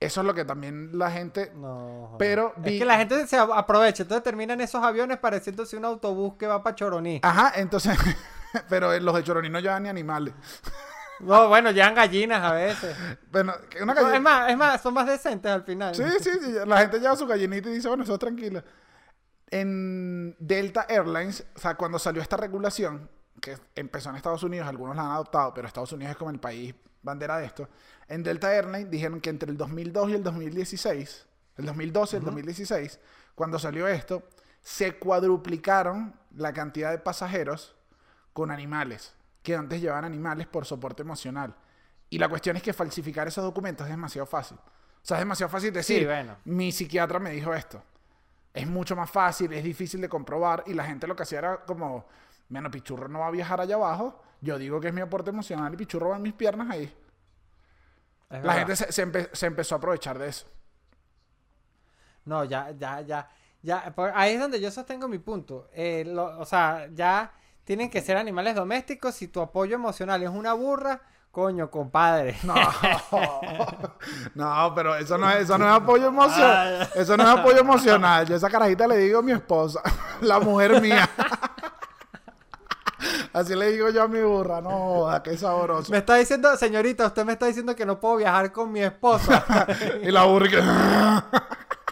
Eso es lo que también la gente... No. Pero Es vi- que la gente se aprovecha. Entonces terminan esos aviones pareciéndose un autobús que va para Choroní. Ajá, entonces... [laughs] pero los de Choroní no llevan ni animales. [laughs] No, bueno, llevan gallinas a veces. Bueno, una No, gallina- es más, es más, son más decentes al final. Sí, sí, sí. La gente lleva su gallinita y dice, bueno, eso es tranquila. En Delta Airlines, o sea, cuando salió esta regulación, que empezó en Estados Unidos, algunos la han adoptado, pero Estados Unidos es como el país bandera de esto. En Delta Airlines dijeron que entre el 2002 y el 2016, el 2012 y el 2016, cuando salió esto, se cuadruplicaron la cantidad de pasajeros con animales, que antes llevaban animales por soporte emocional. Y la cuestión es que falsificar esos documentos es demasiado fácil. O sea, es demasiado fácil decir, Sí, bueno. mi psiquiatra me dijo esto. Es mucho más fácil, es difícil de comprobar y la gente lo que hacía era como, bueno, Pichurro no va a viajar allá abajo, yo digo que es mi aporte emocional y Pichurro va en mis piernas ahí. Es La verdad. gente se, se empe- se empezó a aprovechar de eso. No, ya, ya, ya. ya por- ahí es donde yo sostengo mi punto. Eh, lo- o sea, ya tienen que ser animales domésticos. Si tu apoyo emocional es una burra, coño, compadre. No, [laughs] no, pero eso no es, eso no es apoyo emocional. Eso no es apoyo emocional. Yo a esa carajita le digo a mi esposa, [laughs] la mujer mía. [laughs] Así le digo yo a mi burra, no, joda, qué sabroso. Me está diciendo, señorita, usted me está diciendo que no puedo viajar con mi esposa. [laughs] Y la burra que...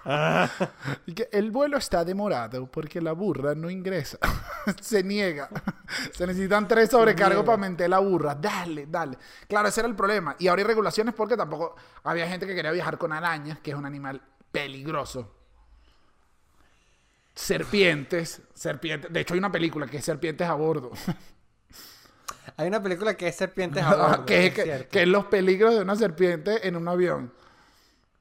[laughs] y que el vuelo está demorado porque la burra no ingresa. [laughs] Se niega. Se necesitan tres sobrecargos para meter la burra. Dale, dale. Claro, ese era el problema. Y ahora hay regulaciones porque tampoco había gente que quería viajar con arañas, que es un animal peligroso. Serpientes, serpientes. De hecho, hay una película que es Serpientes a bordo. Hay una película que es Serpientes a bordo, que, es, es que, cierto. que es los peligros de una serpiente en un avión.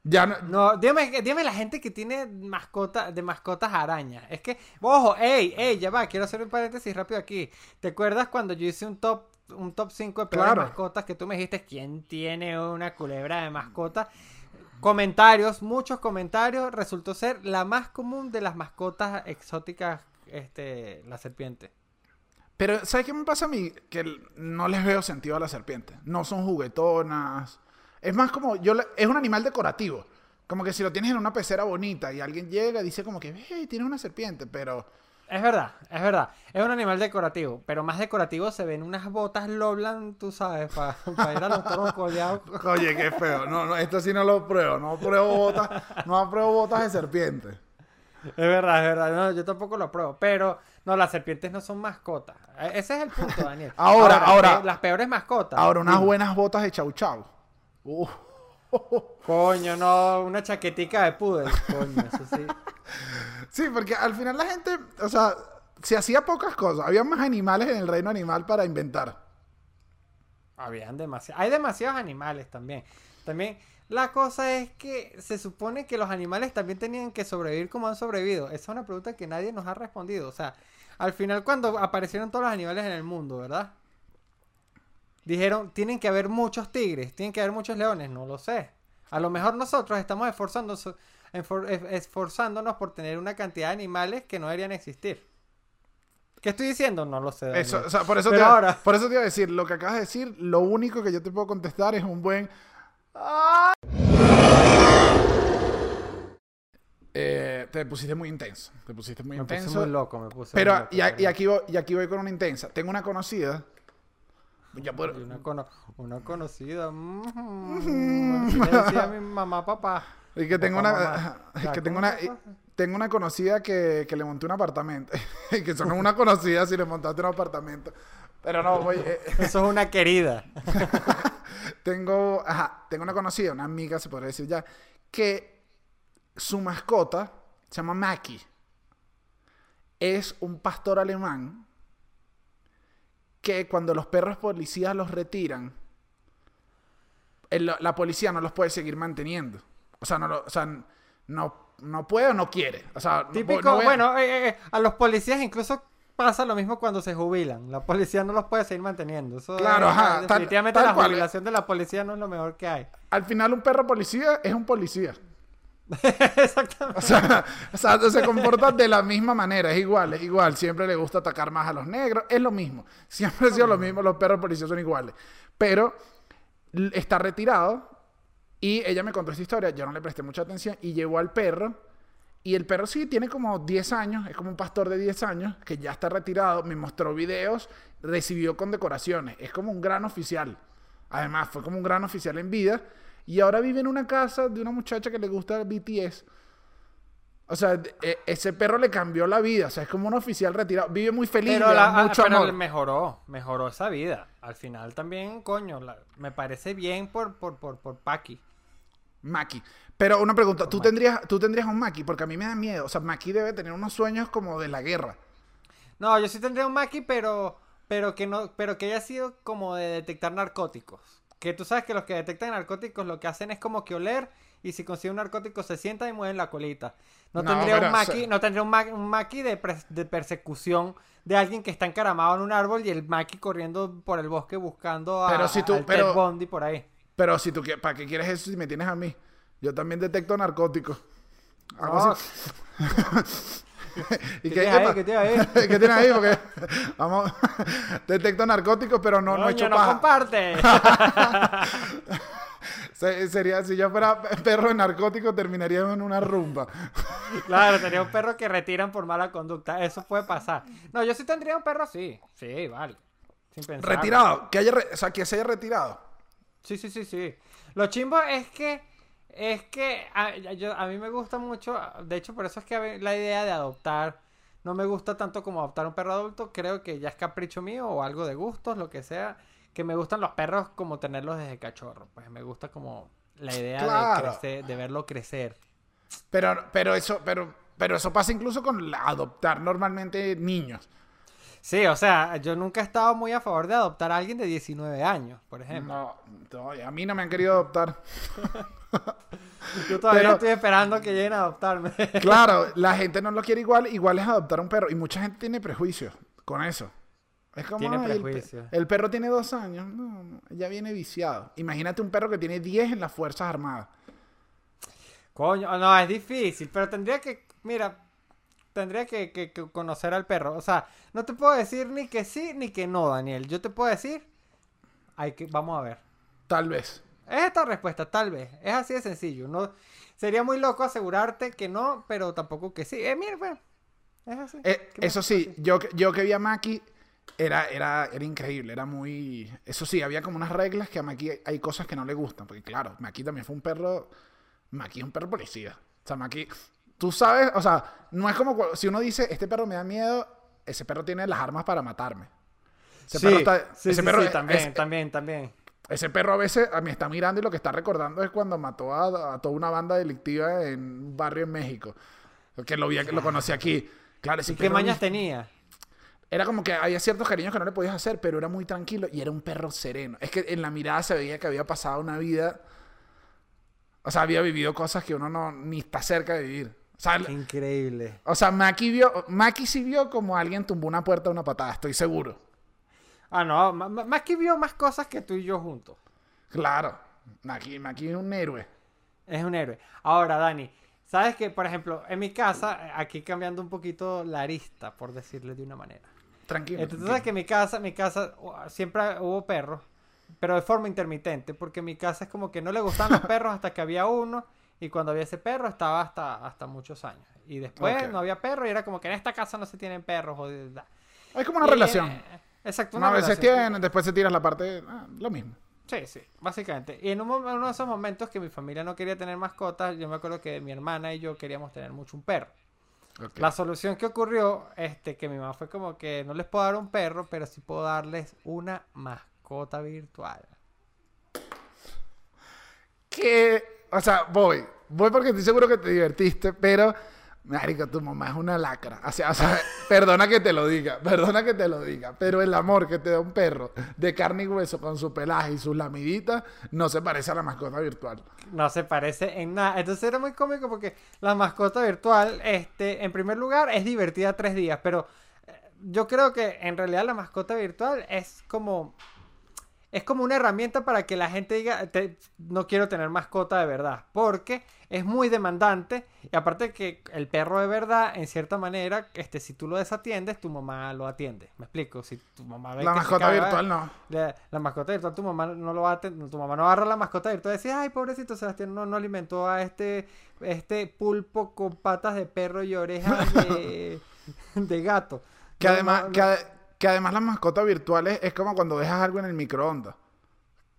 Ya no, No, dime, dime la gente que tiene mascota, de mascotas arañas. Es que, ojo, ey, ey, ya va, quiero hacer un paréntesis rápido aquí. ¿Te acuerdas cuando yo hice un top, un top 5 de peores Claro. mascotas que tú me dijiste quién tiene una culebra de mascota? Comentarios, muchos comentarios, resultó ser la más común de las mascotas exóticas, este, la serpiente. Pero, ¿sabes qué me pasa a mí? Que no les veo sentido a las serpientes. No son juguetonas. Es más como, yo es un animal decorativo. Como que si lo tienes en una pecera bonita y alguien llega y dice como que, hey, tienes una serpiente, pero... Es verdad, es verdad. Es un animal decorativo, pero más decorativo se ven unas botas Loblan, tú sabes, para [laughs] ir a los toros coleados. Oye, qué feo. No, no, esto sí no lo pruebo. No pruebo botas, no apruebo botas de serpiente. Es verdad, es verdad. No, yo tampoco lo apruebo. Pero, no, las serpientes no son mascotas. E- Ese es el punto, Daniel. [laughs] Ahora, ahora. las peores mascotas. Ahora, unas Dime. buenas botas de chau chau. Uf. [laughs] Coño, no, una chaquetica de poodle. Coño, eso sí. [laughs] Sí, porque al final la gente, o sea, se hacía pocas cosas. Había más animales en el reino animal para inventar. Habían demasiados. Hay demasiados animales también. También, la cosa es que se supone que los animales también tenían que sobrevivir como han sobrevivido. Esa es una pregunta que nadie nos ha respondido. O sea, al final cuando aparecieron todos los animales en el mundo, ¿verdad? Dijeron, tienen que haber muchos tigres, tienen que haber muchos leones, no lo sé. A lo mejor nosotros estamos esforzándonos, esforzándonos por tener una cantidad de animales que no deberían existir. ¿Qué estoy diciendo? No lo sé. Eso, o sea, por, eso te, ahora- por eso te iba a decir, lo que acabas de decir, lo único que yo te puedo contestar es un buen... Eh, te pusiste muy intenso. Te pusiste muy me puse intenso. muy loco, me puse Pero, muy loco, y, a- y perdón. aquí voy, y aquí voy con una intensa. Tengo una conocida. Ya por- Y una, cono- una conocida. mm, [laughs] decía mi mamá, papá. Y que tengo Papá, una, mamá. [laughs] que tengo ¿cómo una, tengo una conocida que, que le monté un apartamento. y [laughs] que son una conocida si le montaste un apartamento. Pero no, voy, eh, Eso es una querida. Tengo, ajá, tengo una conocida, una amiga, se podría decir ya, que su mascota se llama Maki. es un pastor alemán que cuando los perros policías los retiran, el- la policía no los puede seguir manteniendo. O sea, no, lo- o sea, no, no puede o no quiere. O sea, no Típico, no a- bueno, eh, eh, a los policías incluso pasa lo mismo cuando se jubilan. La policía no los puede seguir manteniendo. Eso Claro, es- ajá, tal- definitivamente tal la cual. jubilación de la policía no es lo mejor que hay. [laughs] Al final un perro policía es un policía. Exactamente. O sea, o sea, se comporta de la misma manera, es igual, es igual. Siempre le gusta atacar más a los negros, es lo mismo. Siempre ha sido lo mismo, los perros policías son iguales. Pero está retirado y ella me contó esta historia, yo no le presté mucha atención y llevó al perro. Y el perro sí tiene como 10 años, es como un pastor de 10 años que ya está retirado, me mostró videos, recibió condecoraciones, es como un gran oficial. Además, fue como un gran oficial en vida y ahora vive en una casa de una muchacha que le gusta BTS. O sea, e- ese perro le cambió la vida, o sea, es como un oficial retirado, vive muy feliz, Pero, le da la- ah, mucho pero amor. mejoró, mejoró esa vida. Al final también, coño, la- me parece bien por, por, por, por Paki. Maki. Pero una pregunta, ¿tú tendrías, ¿tú tendrías un Maki? Porque a mí me da miedo. O sea, Maki debe tener unos sueños como de la guerra. No, yo sí tendría un Maki, pero, pero que no, pero que haya sido como de detectar narcóticos. Que tú sabes que los que detectan narcóticos lo que hacen es como que oler y si consiguen un narcótico se sientan y mueven la colita. No, No, tendría pero, un o sea- no tendría un, ma- un de, persecución de alguien que está encaramado en un árbol y el Maki corriendo por el bosque buscando a, Pero si tú- al pero- Ted Bundy por ahí. Pero si tú, ¿para qué quieres eso si me tienes a mí? Yo también detecto narcóticos. No, así. [laughs] ¿Y ¿Qué tienes ahí? ¿Qué tienes ahí? [laughs] ¿Qué tienes ahí? Porque vamos, [laughs] detecto narcóticos, pero no, no he hecho no paja. comparte. Se- Sería, si yo fuera perro de narcóticos, terminaría en una rumba. Claro, tenía un perro que retiran por mala conducta. Eso puede pasar. No, yo sí tendría un perro así. Sí, vale. Sin pensar. Retirado, que haya, re- o sea, que se haya retirado. Sí, sí, sí, sí. Lo chimbo es que. Es que a, yo- a mí me gusta mucho. De hecho, por eso es que la idea de adoptar. No me gusta tanto como adoptar un perro adulto. Creo que ya es capricho mío o algo de gustos, lo que sea. Que me gustan los perros como tenerlos desde cachorro. Pues me gusta como la idea Claro. de, crecer, de verlo crecer. Pero, pero eso, pero, pero eso pasa incluso con adoptar normalmente niños. Sí, o sea, yo nunca he estado muy a favor de adoptar a alguien de 19 años, por ejemplo. No, no, a mí no me han querido adoptar. Yo todavía Pero- estoy esperando que lleguen a adoptarme. Claro, la gente no lo quiere igual, igual es adoptar un perro. Y mucha gente tiene prejuicios con eso. Es como, Tiene "Ay, el pe- prejuicios. El, perro tiene dos años. No, no, ya viene viciado. Imagínate un perro que tiene 10 en las Fuerzas Armadas. Coño, no, es difícil, pero tendría que, mira, tendría que, que- que conocer al perro. O sea, no te puedo decir ni que sí ni que no, Daniel. Yo te puedo decir, hay que, vamos a ver. Tal vez. Es esta respuesta, tal vez. Es así de sencillo. No, sería muy loco asegurarte que no, pero tampoco que sí. Eh, mira, bueno, es así. Eh, ¿Qué eso sí, yo, que- yo que vi a Maki, era, era, era increíble, era muy... Eso sí, había como unas reglas que a Maki hay, hay cosas que no le gustan, porque claro, Maki también fue un perro... Maki es un perro policía. O sea, Maki... Tú sabes, o sea, no es como si uno dice, este perro me da miedo, ese perro tiene las armas para matarme. Ese Sí, perro está... sí, ese sí, perro sí, es- también, también, también. ese perro a veces a mí está mirando y lo que está recordando es cuando mató a, a toda una banda delictiva en un barrio en México. Que lo, vi, lo conocí aquí. Claro, ese ¿Y qué perro mañas ni- tenía? era como que había ciertos cariños que no le podías hacer, pero era muy tranquilo y era un perro sereno. Es que en la mirada se veía que había pasado una vida. O sea, había vivido cosas que uno no ni está cerca de vivir. Sea, increíble. o sea Maki, vio, Maki sí vio como alguien tumbó una puerta de una patada, estoy seguro. Ah, no, ma- ma- que vio más cosas que tú y yo juntos. Claro. Maki, Maki es un héroe. Es un héroe. Ahora, Dani, sabes que, por ejemplo, en mi casa, aquí cambiando un poquito la arista, por decirle de una manera. Tranquilo. Entonces, sabes que en mi casa, mi casa uh, siempre hubo perros, pero de forma intermitente, porque mi casa es como que no le gustaban los [laughs] perros hasta que había uno, y cuando había ese perro estaba hasta, hasta muchos años. Y después no había perro, y era como que en esta casa no se tienen perros. O de- da. Es como una Y, relación. eh, exacto, Una una vez se tienen, después se tiras la parte. ah, lo mismo. Sí, sí, básicamente. Y en un mo- en uno de esos momentos que mi familia no quería tener mascotas, yo me acuerdo que mi hermana y yo queríamos tener mucho un perro. La solución que ocurrió, este, que mi mamá fue como que no les puedo dar un perro, pero sí puedo darles una mascota virtual. que, o sea, voy, voy porque estoy seguro que te divertiste, pero, Marico, tu mamá es una lacra. O sea, o sea, [laughs] perdona que te lo diga, perdona que te lo diga, pero el amor que te da un perro de carne y hueso con su pelaje y sus lamiditas no se parece a la mascota virtual. No se parece en nada. Entonces era muy cómico porque la mascota virtual, este, en primer lugar, es divertida tres días, pero eh, yo creo que en realidad la mascota virtual es como es como una herramienta para que la gente diga, "Te- no quiero tener mascota de verdad, porque es muy demandante y aparte que el perro de verdad, en cierta manera, este, si tú lo desatiendes, tu mamá lo atiende. ¿Me explico? Si tu mamá ve La que mascota caga, virtual no. la, la mascota virtual, tu mamá no lo va a aten- tu mamá no agarra la mascota virtual y dice, ay, pobrecito Sebastián, no, no alimentó a este, este pulpo con patas de perro y orejas [laughs] de, de gato. Que además, que, que además las mascotas virtuales es como cuando dejas algo en el microondas.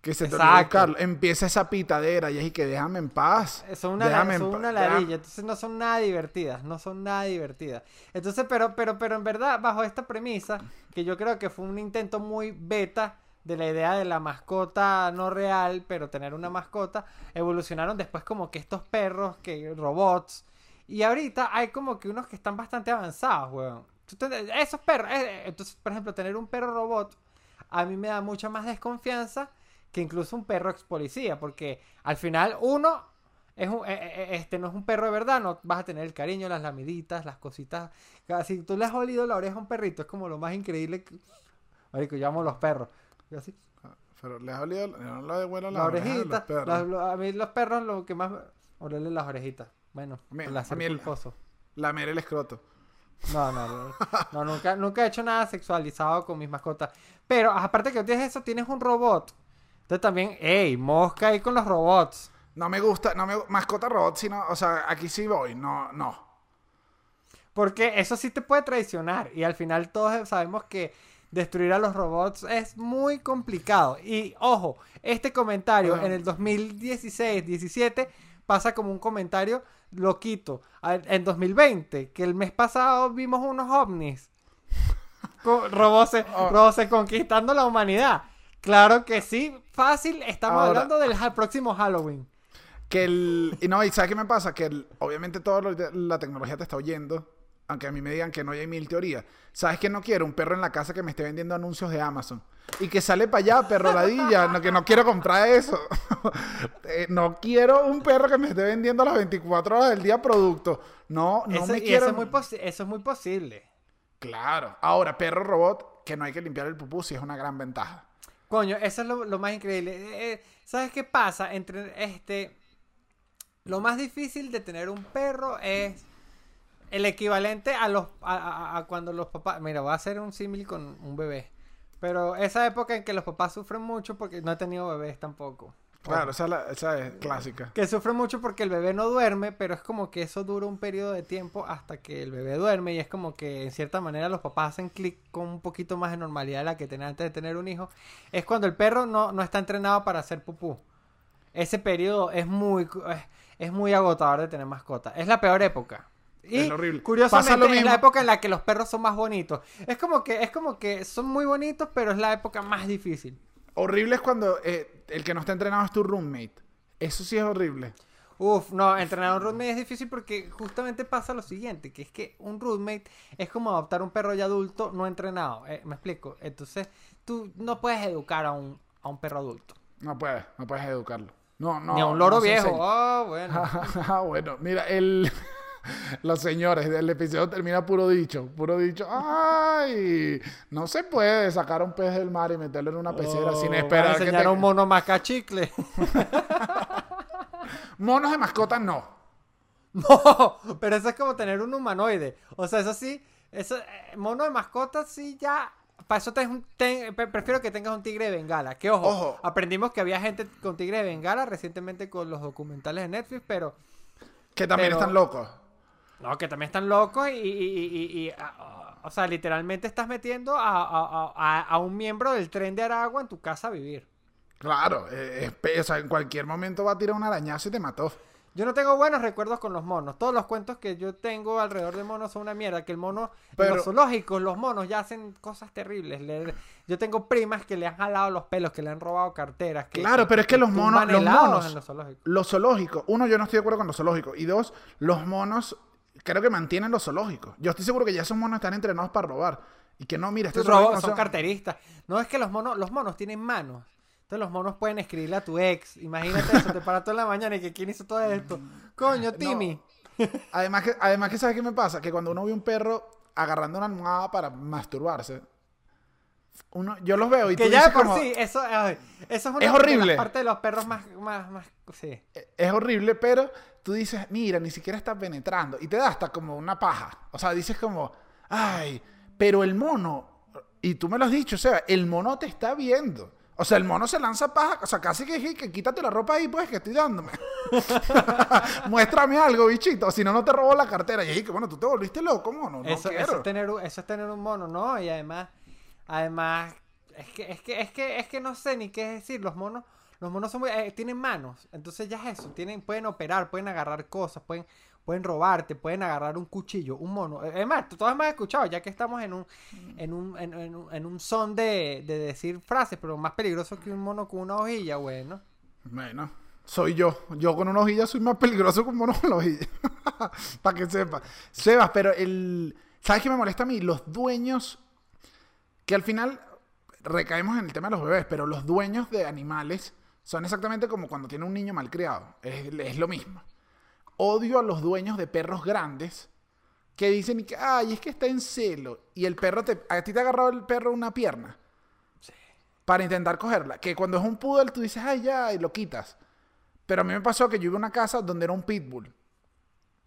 Que se te buscarlo. Empieza esa pitadera y es y que déjame en paz. Son una, Déjame en son una déjame- ladilla, entonces no son nada divertidas, no son nada divertidas. Entonces, pero, pero, pero en verdad, bajo esta premisa, que yo creo que fue un intento muy beta de la idea de la mascota no real, pero tener una mascota, evolucionaron después como que estos perros, que robots, y ahorita hay como que unos que están bastante avanzados, weón. Esos perros, eh, entonces, por ejemplo, tener un perro robot, a mí me da mucha más desconfianza que incluso un perro ex policía, porque al final uno es un, eh, eh, este no es un perro de verdad, no vas a tener el cariño, las lamiditas, las cositas. Si tú le has olido la oreja a un perrito, es como lo más increíble. Que... Marico, yo amo los perros. Yo así, Pero les ha olido, no le devuelvo la la oreja a los orejita. a mí los perros lo que más... Olerle las orejitas. Bueno, A mí- el a mí el-. Lamer el escroto. No, no, no, no, nunca, nunca he hecho nada sexualizado con mis mascotas. Pero aparte que tienes eso, tienes un robot. Entonces también, ey, mosca ahí con los robots. No me gusta, no me mascota robot, sino, o sea, aquí sí voy, no, no. Porque eso sí te puede traicionar. Y al final todos sabemos que destruir a los robots es muy complicado. Y ojo, este comentario en el 2016-17 pasa como un comentario loquito. A- En 2020, que el mes pasado vimos unos ovnis. [laughs] Con robots, Oh. robots conquistando la humanidad. Claro que sí, fácil. Estamos Ahora- hablando del próximo Halloween. Que el. Y no, y ¿sabes qué me pasa? Que el- obviamente toda la tecnología te está oyendo. Aunque a mí me digan que no hay mil teorías. ¿Sabes qué no quiero? Un perro en la casa que me esté vendiendo anuncios de Amazon. Y que sale para allá, perro ladilla. no, que no quiero comprar eso. [laughs] Eh, no quiero un perro que me esté vendiendo las 24 horas del día producto. No, no Eso- me quiero. eso, es muy eso es muy posible. Claro. Ahora, perro robot, que no hay que limpiar el pupú, sí es una gran ventaja. Coño, eso es lo, lo más increíble. Eh, eh, ¿Sabes qué pasa? Entre este. Lo más difícil de tener un perro es el equivalente a los a, a- a cuando los papás. Mira, voy a hacer un símil con un bebé. Pero esa época en que los papás sufren mucho porque no he tenido bebés tampoco. Claro, esa es, la- esa es clásica. Que sufren mucho porque el bebé no duerme, pero es como que eso dura un periodo de tiempo hasta que el bebé duerme y es como que en cierta manera los papás hacen clic con un poquito más de normalidad de la que tenían antes de tener un hijo. Es cuando el perro no, no está entrenado para hacer pupú. Ese periodo es muy, es, es muy agotador de tener mascota. Es la peor época. Y Es horrible. curiosamente es la época en la que los perros son más bonitos. Es como que, es como que son muy bonitos, pero es la época más difícil. Horrible es cuando eh, el que no está entrenado es tu roommate. Eso sí es horrible. Uf, no, entrenar un roommate es difícil porque justamente pasa lo siguiente, que es que un roommate es como adoptar un perro ya adulto no entrenado, eh, me explico. Entonces, tú no puedes educar a un, a un perro adulto. No puedes, no puedes educarlo. No, no. Ni a un loro no viejo. enseña. Oh, bueno. [laughs] Ah, bueno, mira, el... [laughs] Los señores, el episodio termina puro dicho, puro dicho. ¡Ay! No se puede sacar un pez del mar y meterlo en una pecera Oh, sin a esperar que enseñar te... a un mono macachicle. [laughs] Monos de mascotas no. [laughs] No, pero eso es como tener un humanoide. O sea, eso sí, eso, eh, mono de mascota sí ya. Para eso ten- pre- prefiero que tengas un tigre de bengala. Que ojo, Ojo. aprendimos que había gente con tigre de bengala recientemente con los documentales de Netflix, pero Que también Pero- están locos. No, que también están locos y, y- y- y- y, a- o sea, literalmente estás metiendo a, a- a- a un miembro del tren de Aragua en tu casa a vivir. Claro, eh, es o sea, en cualquier momento va a tirar un arañazo y te mató. Yo no tengo buenos recuerdos con los monos. Todos los cuentos que yo tengo alrededor de monos son una mierda. Que el mono, en Pero- los zoológicos, los monos ya hacen cosas terribles. Le- yo tengo primas que le han jalado los pelos, que le han robado carteras. Que, Claro, pero es que los monos- los monos- en los zoológicos. Los zoológicos, uno, yo no estoy de acuerdo con los zoológicos. Y dos, los monos creo que mantienen los zoológicos. Yo estoy seguro que ya esos monos están entrenados para robar. Y que no, mira, Estos no son carteristas. No es que los monos, los monos tienen manos. Entonces los monos pueden escribirle a tu ex. Imagínate eso, te paras toda la mañana y que quién hizo todo esto. Coño, Timmy. Además que, además que, ¿sabes qué me pasa? Que cuando uno ve un perro agarrando una almohada para masturbarse, uno, yo los veo y que tú ya dices por como, sí, eso, ay, eso es una Es de horrible. las partes de los perros más, más, más, sí. es horrible, pero tú dices, mira, ni siquiera está penetrando. Y te da hasta como una paja. O sea, dices como, ay, pero el mono, y tú me lo has dicho, o sea, el mono te está viendo. O sea, el mono se lanza paja, o sea, casi que, que quítate la ropa ahí, pues, que estoy dándome. [laughs] Muéstrame algo, bichito, si no, no te robo la cartera. Y ahí, que bueno, tú te volviste loco, mono. No eso, quiero. eso es tener, un- eso es tener un mono, ¿no? Y además, además, es que, es que, es que, es que no sé ni qué decir. Los monos, los monos son muy, eh, tienen manos. Entonces ya es eso. Tienen, pueden operar, pueden agarrar cosas, pueden, pueden robarte, pueden agarrar un cuchillo, un mono. Eh, Es más, tú todos me has escuchado, ya que estamos en un, en un, en, en un, en un son de, de decir frases, pero más peligroso que un mono con una hojilla, bueno. Bueno, soy yo. Yo con una hojilla soy más peligroso que un mono con la hojilla. [laughs] Para que sepa. Sebas, pero el. ¿Sabes qué me molesta a mí? Los dueños. Que al final recaemos en el tema de los bebés, pero los dueños de animales son exactamente como cuando tiene un niño malcriado. Es, es lo mismo. Odio a los dueños de perros grandes que dicen que, ay, es que está en celo. Y el perro te. A ti te ha agarrado el perro una pierna para intentar cogerla. Que cuando es un poodle tú dices, ay, ya, y lo quitas. Pero a mí me pasó que yo iba a una casa donde era un pitbull.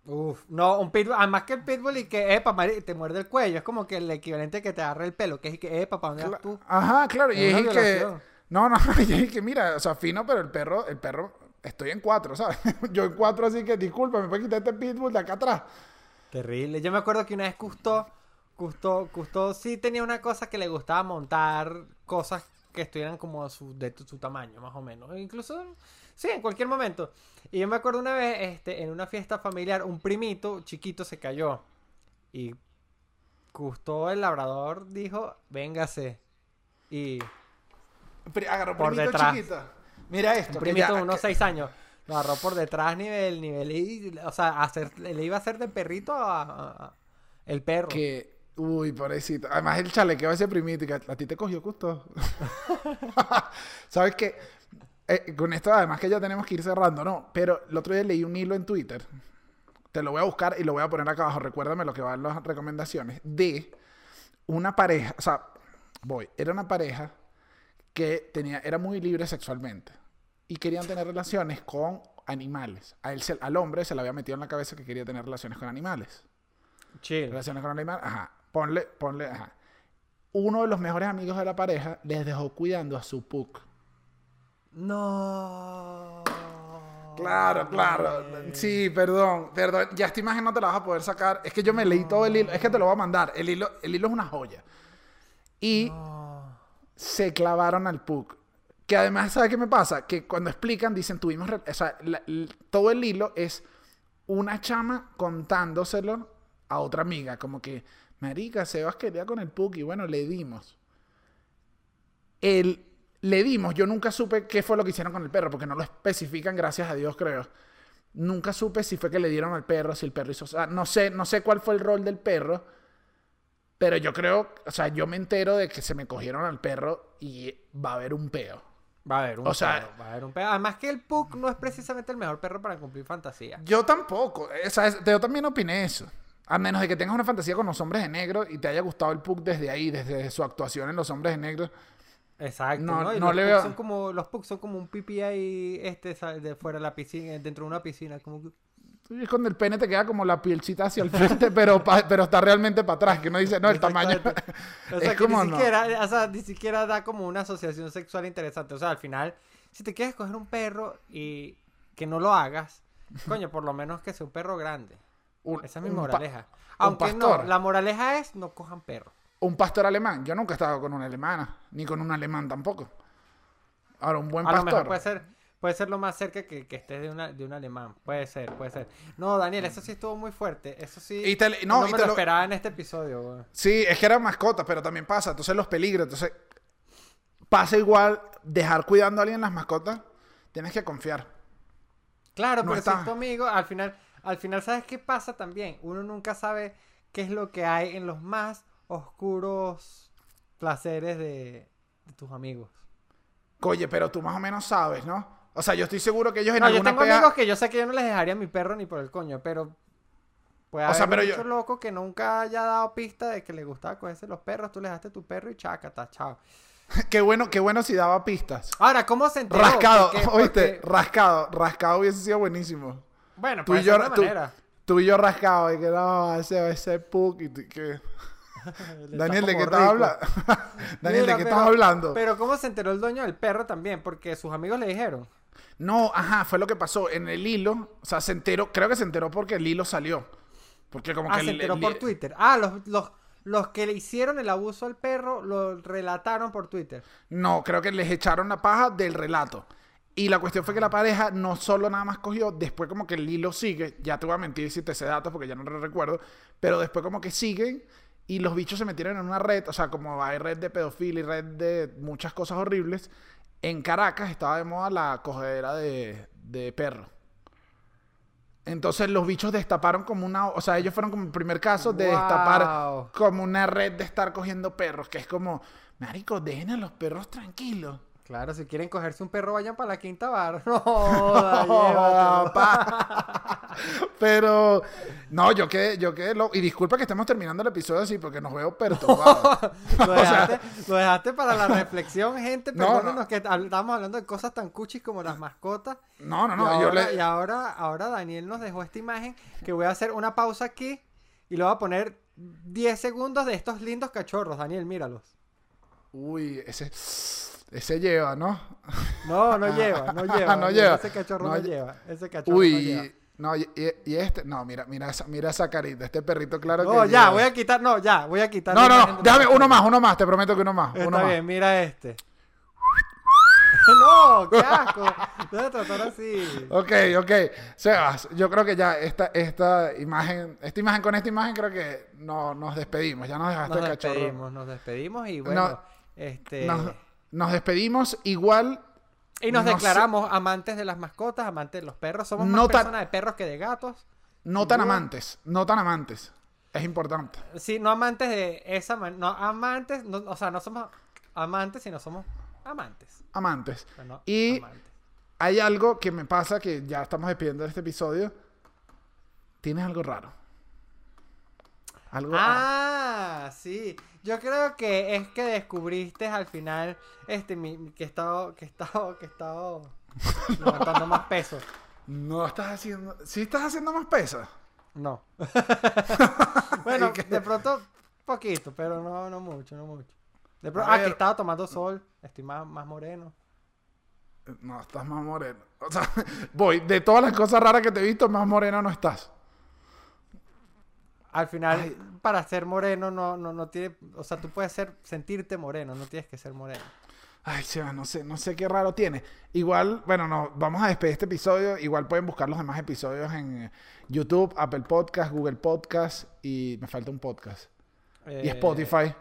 Uf, no, un pitbull, además que el pitbull y que, epa, mari- te muerde el cuello, es como que el equivalente que te agarre el pelo, que es que, epa, ¿para dónde vas tú? Ajá, claro. Y Es que. No, no, [laughs] y es que mira, o sea, fino, pero el perro, el perro, estoy en cuatro, ¿sabes? [laughs] yo en cuatro, así que disculpa, me puedes quitar este pitbull de acá atrás. Terrible. Yo me acuerdo que una vez Custo, Custo, Custo sí tenía una cosa que le gustaba montar cosas que estuvieran como de su tamaño, más o menos. E Incluso, sí, en cualquier momento. Y yo me acuerdo una vez, este, en una fiesta familiar, un primito chiquito se cayó. Y Custo, el labrador, dijo, véngase. Y Agarró Por primito detrás. chiquita. Mira esto. un primito de unos que- 6 años. Lo agarró por detrás nivel, nivel, y, o sea, hacer, le iba a hacer de perrito a, a- a- el perro. Que, uy, pobrecito. Además, el chalequeo ese primito, que a ti te cogió justo. [laughs] ¿Sabes qué? Eh, con esto, además que ya tenemos que ir cerrando, ¿no? Pero el otro día leí un hilo en Twitter. Te lo voy a buscar y lo voy a poner acá abajo. Recuérdame lo que van las recomendaciones. De una pareja, o sea, voy, era una pareja que tenía, era muy libre sexualmente y querían tener relaciones con animales. A él, se- al hombre se le había metido en la cabeza que quería tener relaciones con animales. Chill. Relaciones con animales, ajá. Ponle, ponle, ajá. Uno de los mejores amigos de la pareja les dejó cuidando a su puk. No. Claro, claro. Sí, perdón, perdón. Ya esta imagen no te la vas a poder sacar. Es que yo me leí todo el hilo. Es que te lo voy a mandar. El hilo, el hilo es una joya. Y No. Se clavaron al puk. Que además, ¿sabes qué me pasa? Que cuando explican, dicen, tuvimos... O sea, todo el hilo es una chama contándoselo a otra amiga. Como que, marica, Sebas quería con el puk y bueno, le dimos. El, le dimos. Yo nunca supe qué fue lo que hicieron con el perro, porque no lo especifican, gracias a Dios, creo. Nunca supe si fue que le dieron al perro, si el perro hizo... O sea, no sé, no sé cuál fue el rol del perro. Pero yo creo, o sea, yo me entero de que se me cogieron al perro y va a haber un peo. Va a haber un O sea- perro, va a haber un perro. Además que el Puck no es precisamente el mejor perro para cumplir fantasía. Yo tampoco. O sea, yo también opiné eso. A menos de que tengas una fantasía con los hombres de negro y te haya gustado el Puck desde ahí, desde su actuación en los hombres de negro. Exacto, No, ¿no? Y no los le veo- son como los Pugs son como un ahí este de fuera de la piscina, dentro de una piscina, como cuando el pene te queda como la pielcita hacia el frente, pero, pa- pero está realmente para atrás. Que uno dice, no, el tamaño. O [laughs] sea, es que como ni no. siquiera, o sea, ni siquiera da como una asociación sexual interesante. O sea, al final, si te quieres coger un perro y que no lo hagas, coño, por lo menos que sea un perro grande. Un- Esa es mi moraleja. Aunque no, pastor. la moraleja es no cojan perro. Un pastor alemán. Yo nunca he estado con una alemana, ni con un alemán tampoco. Ahora, un buen A lo mejor pastor. puede ser, puede ser lo más cerca que, que estés de, una, de un alemán. Puede ser, puede ser. No, Daniel, eso sí estuvo muy fuerte. Eso sí. Y te- no, no, y me te lo lo- esperaba en este episodio, güey. Sí, es que era mascota, pero también pasa. Entonces los peligros. Entonces pasa igual dejar cuidando a alguien las mascotas. Tienes que confiar. Claro, No pero si está. es tu amigo, al final, al final, ¿sabes qué pasa también? Uno nunca sabe qué es lo que hay en los más oscuros placeres de, de tus amigos. Oye, pero tú más o menos sabes, ¿no? O sea, yo estoy seguro que ellos en No, yo alguna tengo pea- amigos que yo sé que yo no les dejaría a mi perro ni por el coño, pero puede O haber sea, pero mucho yo- loco que nunca haya dado pista de que le gustaba cogerse los perros, tú le dejaste tu perro y chácata, chao. [laughs] Qué bueno, qué bueno si daba pistas. Ahora, ¿cómo se enteró? Rascado, [laughs] Porque- oíste, porque- rascado, rascado hubiese sido buenísimo. Bueno, yo, una tú, manera. tú y yo rascado, y que no, ese, ese puk, y que... [laughs] Daniel, ¿de qué estás hablando? Daniel, Mira, ¿de qué pero- estás hablando? Pero ¿cómo se enteró el dueño del perro también? Porque sus amigos le dijeron. No, ajá, fue lo que pasó. En el hilo, o sea, se enteró, creo que se enteró porque el hilo salió. Porque como Ah, que se enteró el- por Twitter. Ah, los, los, los que le hicieron el abuso al perro lo relataron por Twitter. No, creo que les echaron la paja del relato. Y la cuestión fue que la pareja no solo nada más cogió, después como que el hilo sigue, ya te voy a mentir si te sé datos porque ya no lo recuerdo, pero después como que siguen y los bichos se metieron en una red, o sea, como hay red de pedofilia y red de muchas cosas horribles, en Caracas estaba de moda la cogedera de, de perro. Entonces los bichos destaparon como una, o sea, ellos fueron como el primer caso de destapar como una red de estar cogiendo perros, que es como, marico, dejen a los perros tranquilos. Claro, si quieren cogerse un perro, vayan para la quinta bar. [laughs] No. [laughs] Pero, no, yo quedé, yo quedé loco. Y disculpa que estemos terminando el episodio así porque nos veo perturbados. [laughs] Lo dejaste, lo dejaste para la reflexión, gente. No, Perdónenos no. que hab- estamos hablando de cosas tan cuchis como las mascotas. No, no, y, no. Yo ahora, le, y ahora, ahora Daniel nos dejó esta imagen que voy a hacer una pausa aquí y le voy a poner 10 segundos de estos lindos cachorros. Daniel, míralos. Uy, ese, ese lleva, ¿no? No, no lleva, no [laughs] lleva. No lleva. Ese cachorro No no, lle- lleva. Ese cachorro no lleva. Uy, no, y, este, no, mira, mira esa, mira esa carita. Este perrito, claro que. No, ya, lleva. voy a quitar, no, ya, voy a quitar. No, no, no, déjame uno más, uno más, te prometo que uno más. Está uno bien, más. mira este. [laughs] no, qué asco. Debe tratar así. Ok, ok. Sebas, yo creo que ya esta, esta imagen, esta imagen con esta imagen creo que no, nos despedimos. Ya nos dejaste Nos el cachorro. despedimos, nos despedimos y bueno, No, este... Nos, nos despedimos igual. y nos no sé- declaramos amantes de las mascotas, amantes de los perros. Somos más No tan- personas de perros que de gatos. No tan amantes, no tan amantes. Es importante. Sí, no amantes de esa man- no amantes, no- o sea, no somos amantes, sino somos amantes. Amantes. no Y- amantes. Hay algo que me pasa que ya estamos despidiendo de este episodio. Tienes algo raro. Algo Ah, sí. Yo creo que es que descubriste al final este mi, que he estado que he estado que he estado [laughs] levantando más peso. No estás haciendo. Sí estás haciendo más pesas. No. [laughs] bueno, de pronto poquito, pero no no mucho, no mucho. De pronto, ah, que estaba tomando sol, estoy más, más moreno. No, estás más moreno. O sea, [laughs] voy, de todas las cosas raras que te he visto, más moreno no estás. Al final, Ay. para ser moreno no, no, no tiene, o sea, tú puedes ser, sentirte moreno, no tienes que ser moreno. Ay, Seba, no sé, no sé qué raro tiene. Igual, bueno, no, vamos a despedir este episodio. Igual pueden buscar los demás episodios en YouTube, Apple Podcast, Google Podcast y me falta un podcast. y Eh, Spotify.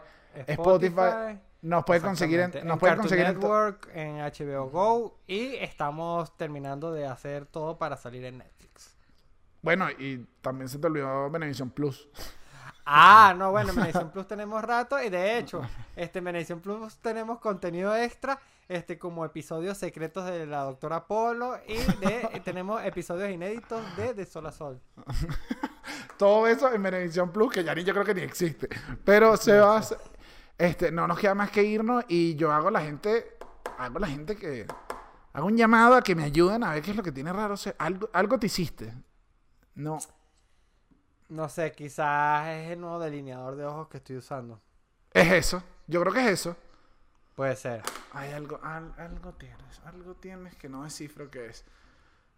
Spotify. Nos pueden conseguir en, nos en Cartoon conseguir en Network, en HBO Go y estamos terminando de hacer todo para salir en Netflix. Bueno, y también se te olvidó Benevisión Plus. Ah, no, bueno, [laughs] en Menedición Plus tenemos rato y de hecho, este en Menedición Plus tenemos contenido extra, este como episodios secretos de la doctora Polo y de, [laughs] tenemos episodios inéditos de De Sol a Sol. [laughs] Todo eso en Benevisión Plus, que ya ni yo creo que ni existe. Pero Sebas, este, no nos queda más que irnos y yo hago la gente, hago la gente que hago un llamado a que me ayuden a ver qué es lo que tiene raro. Se- Algo, algo te hiciste. No. No sé, quizás es el nuevo delineador de ojos que estoy usando. Es eso. Yo creo que es eso. Puede ser. Hay algo, al- algo tienes, algo tienes que no descifro qué es.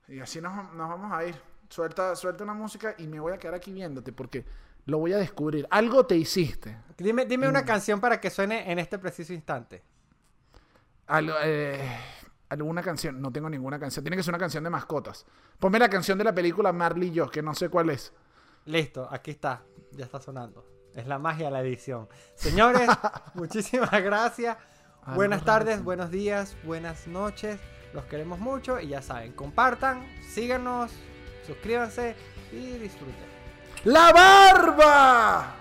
Y así nos, nos vamos a ir. Suelta, suelta una música y me voy a quedar aquí viéndote porque lo voy a descubrir. Algo te hiciste. Dime, dime Mm. una canción para que suene en este preciso instante. Algo, eh, alguna canción. No tengo ninguna canción. Tiene que ser una canción de mascotas. Ponme la canción de la película Marley y yo, que no sé cuál es. Listo, aquí está. Ya está sonando. Es la magia de la edición. Señores, [laughs] muchísimas gracias. Algo Buenas tardes, buenos días, buenas noches. Los queremos mucho y ya saben, compartan, síganos, suscríbanse y disfruten. ¡La barba!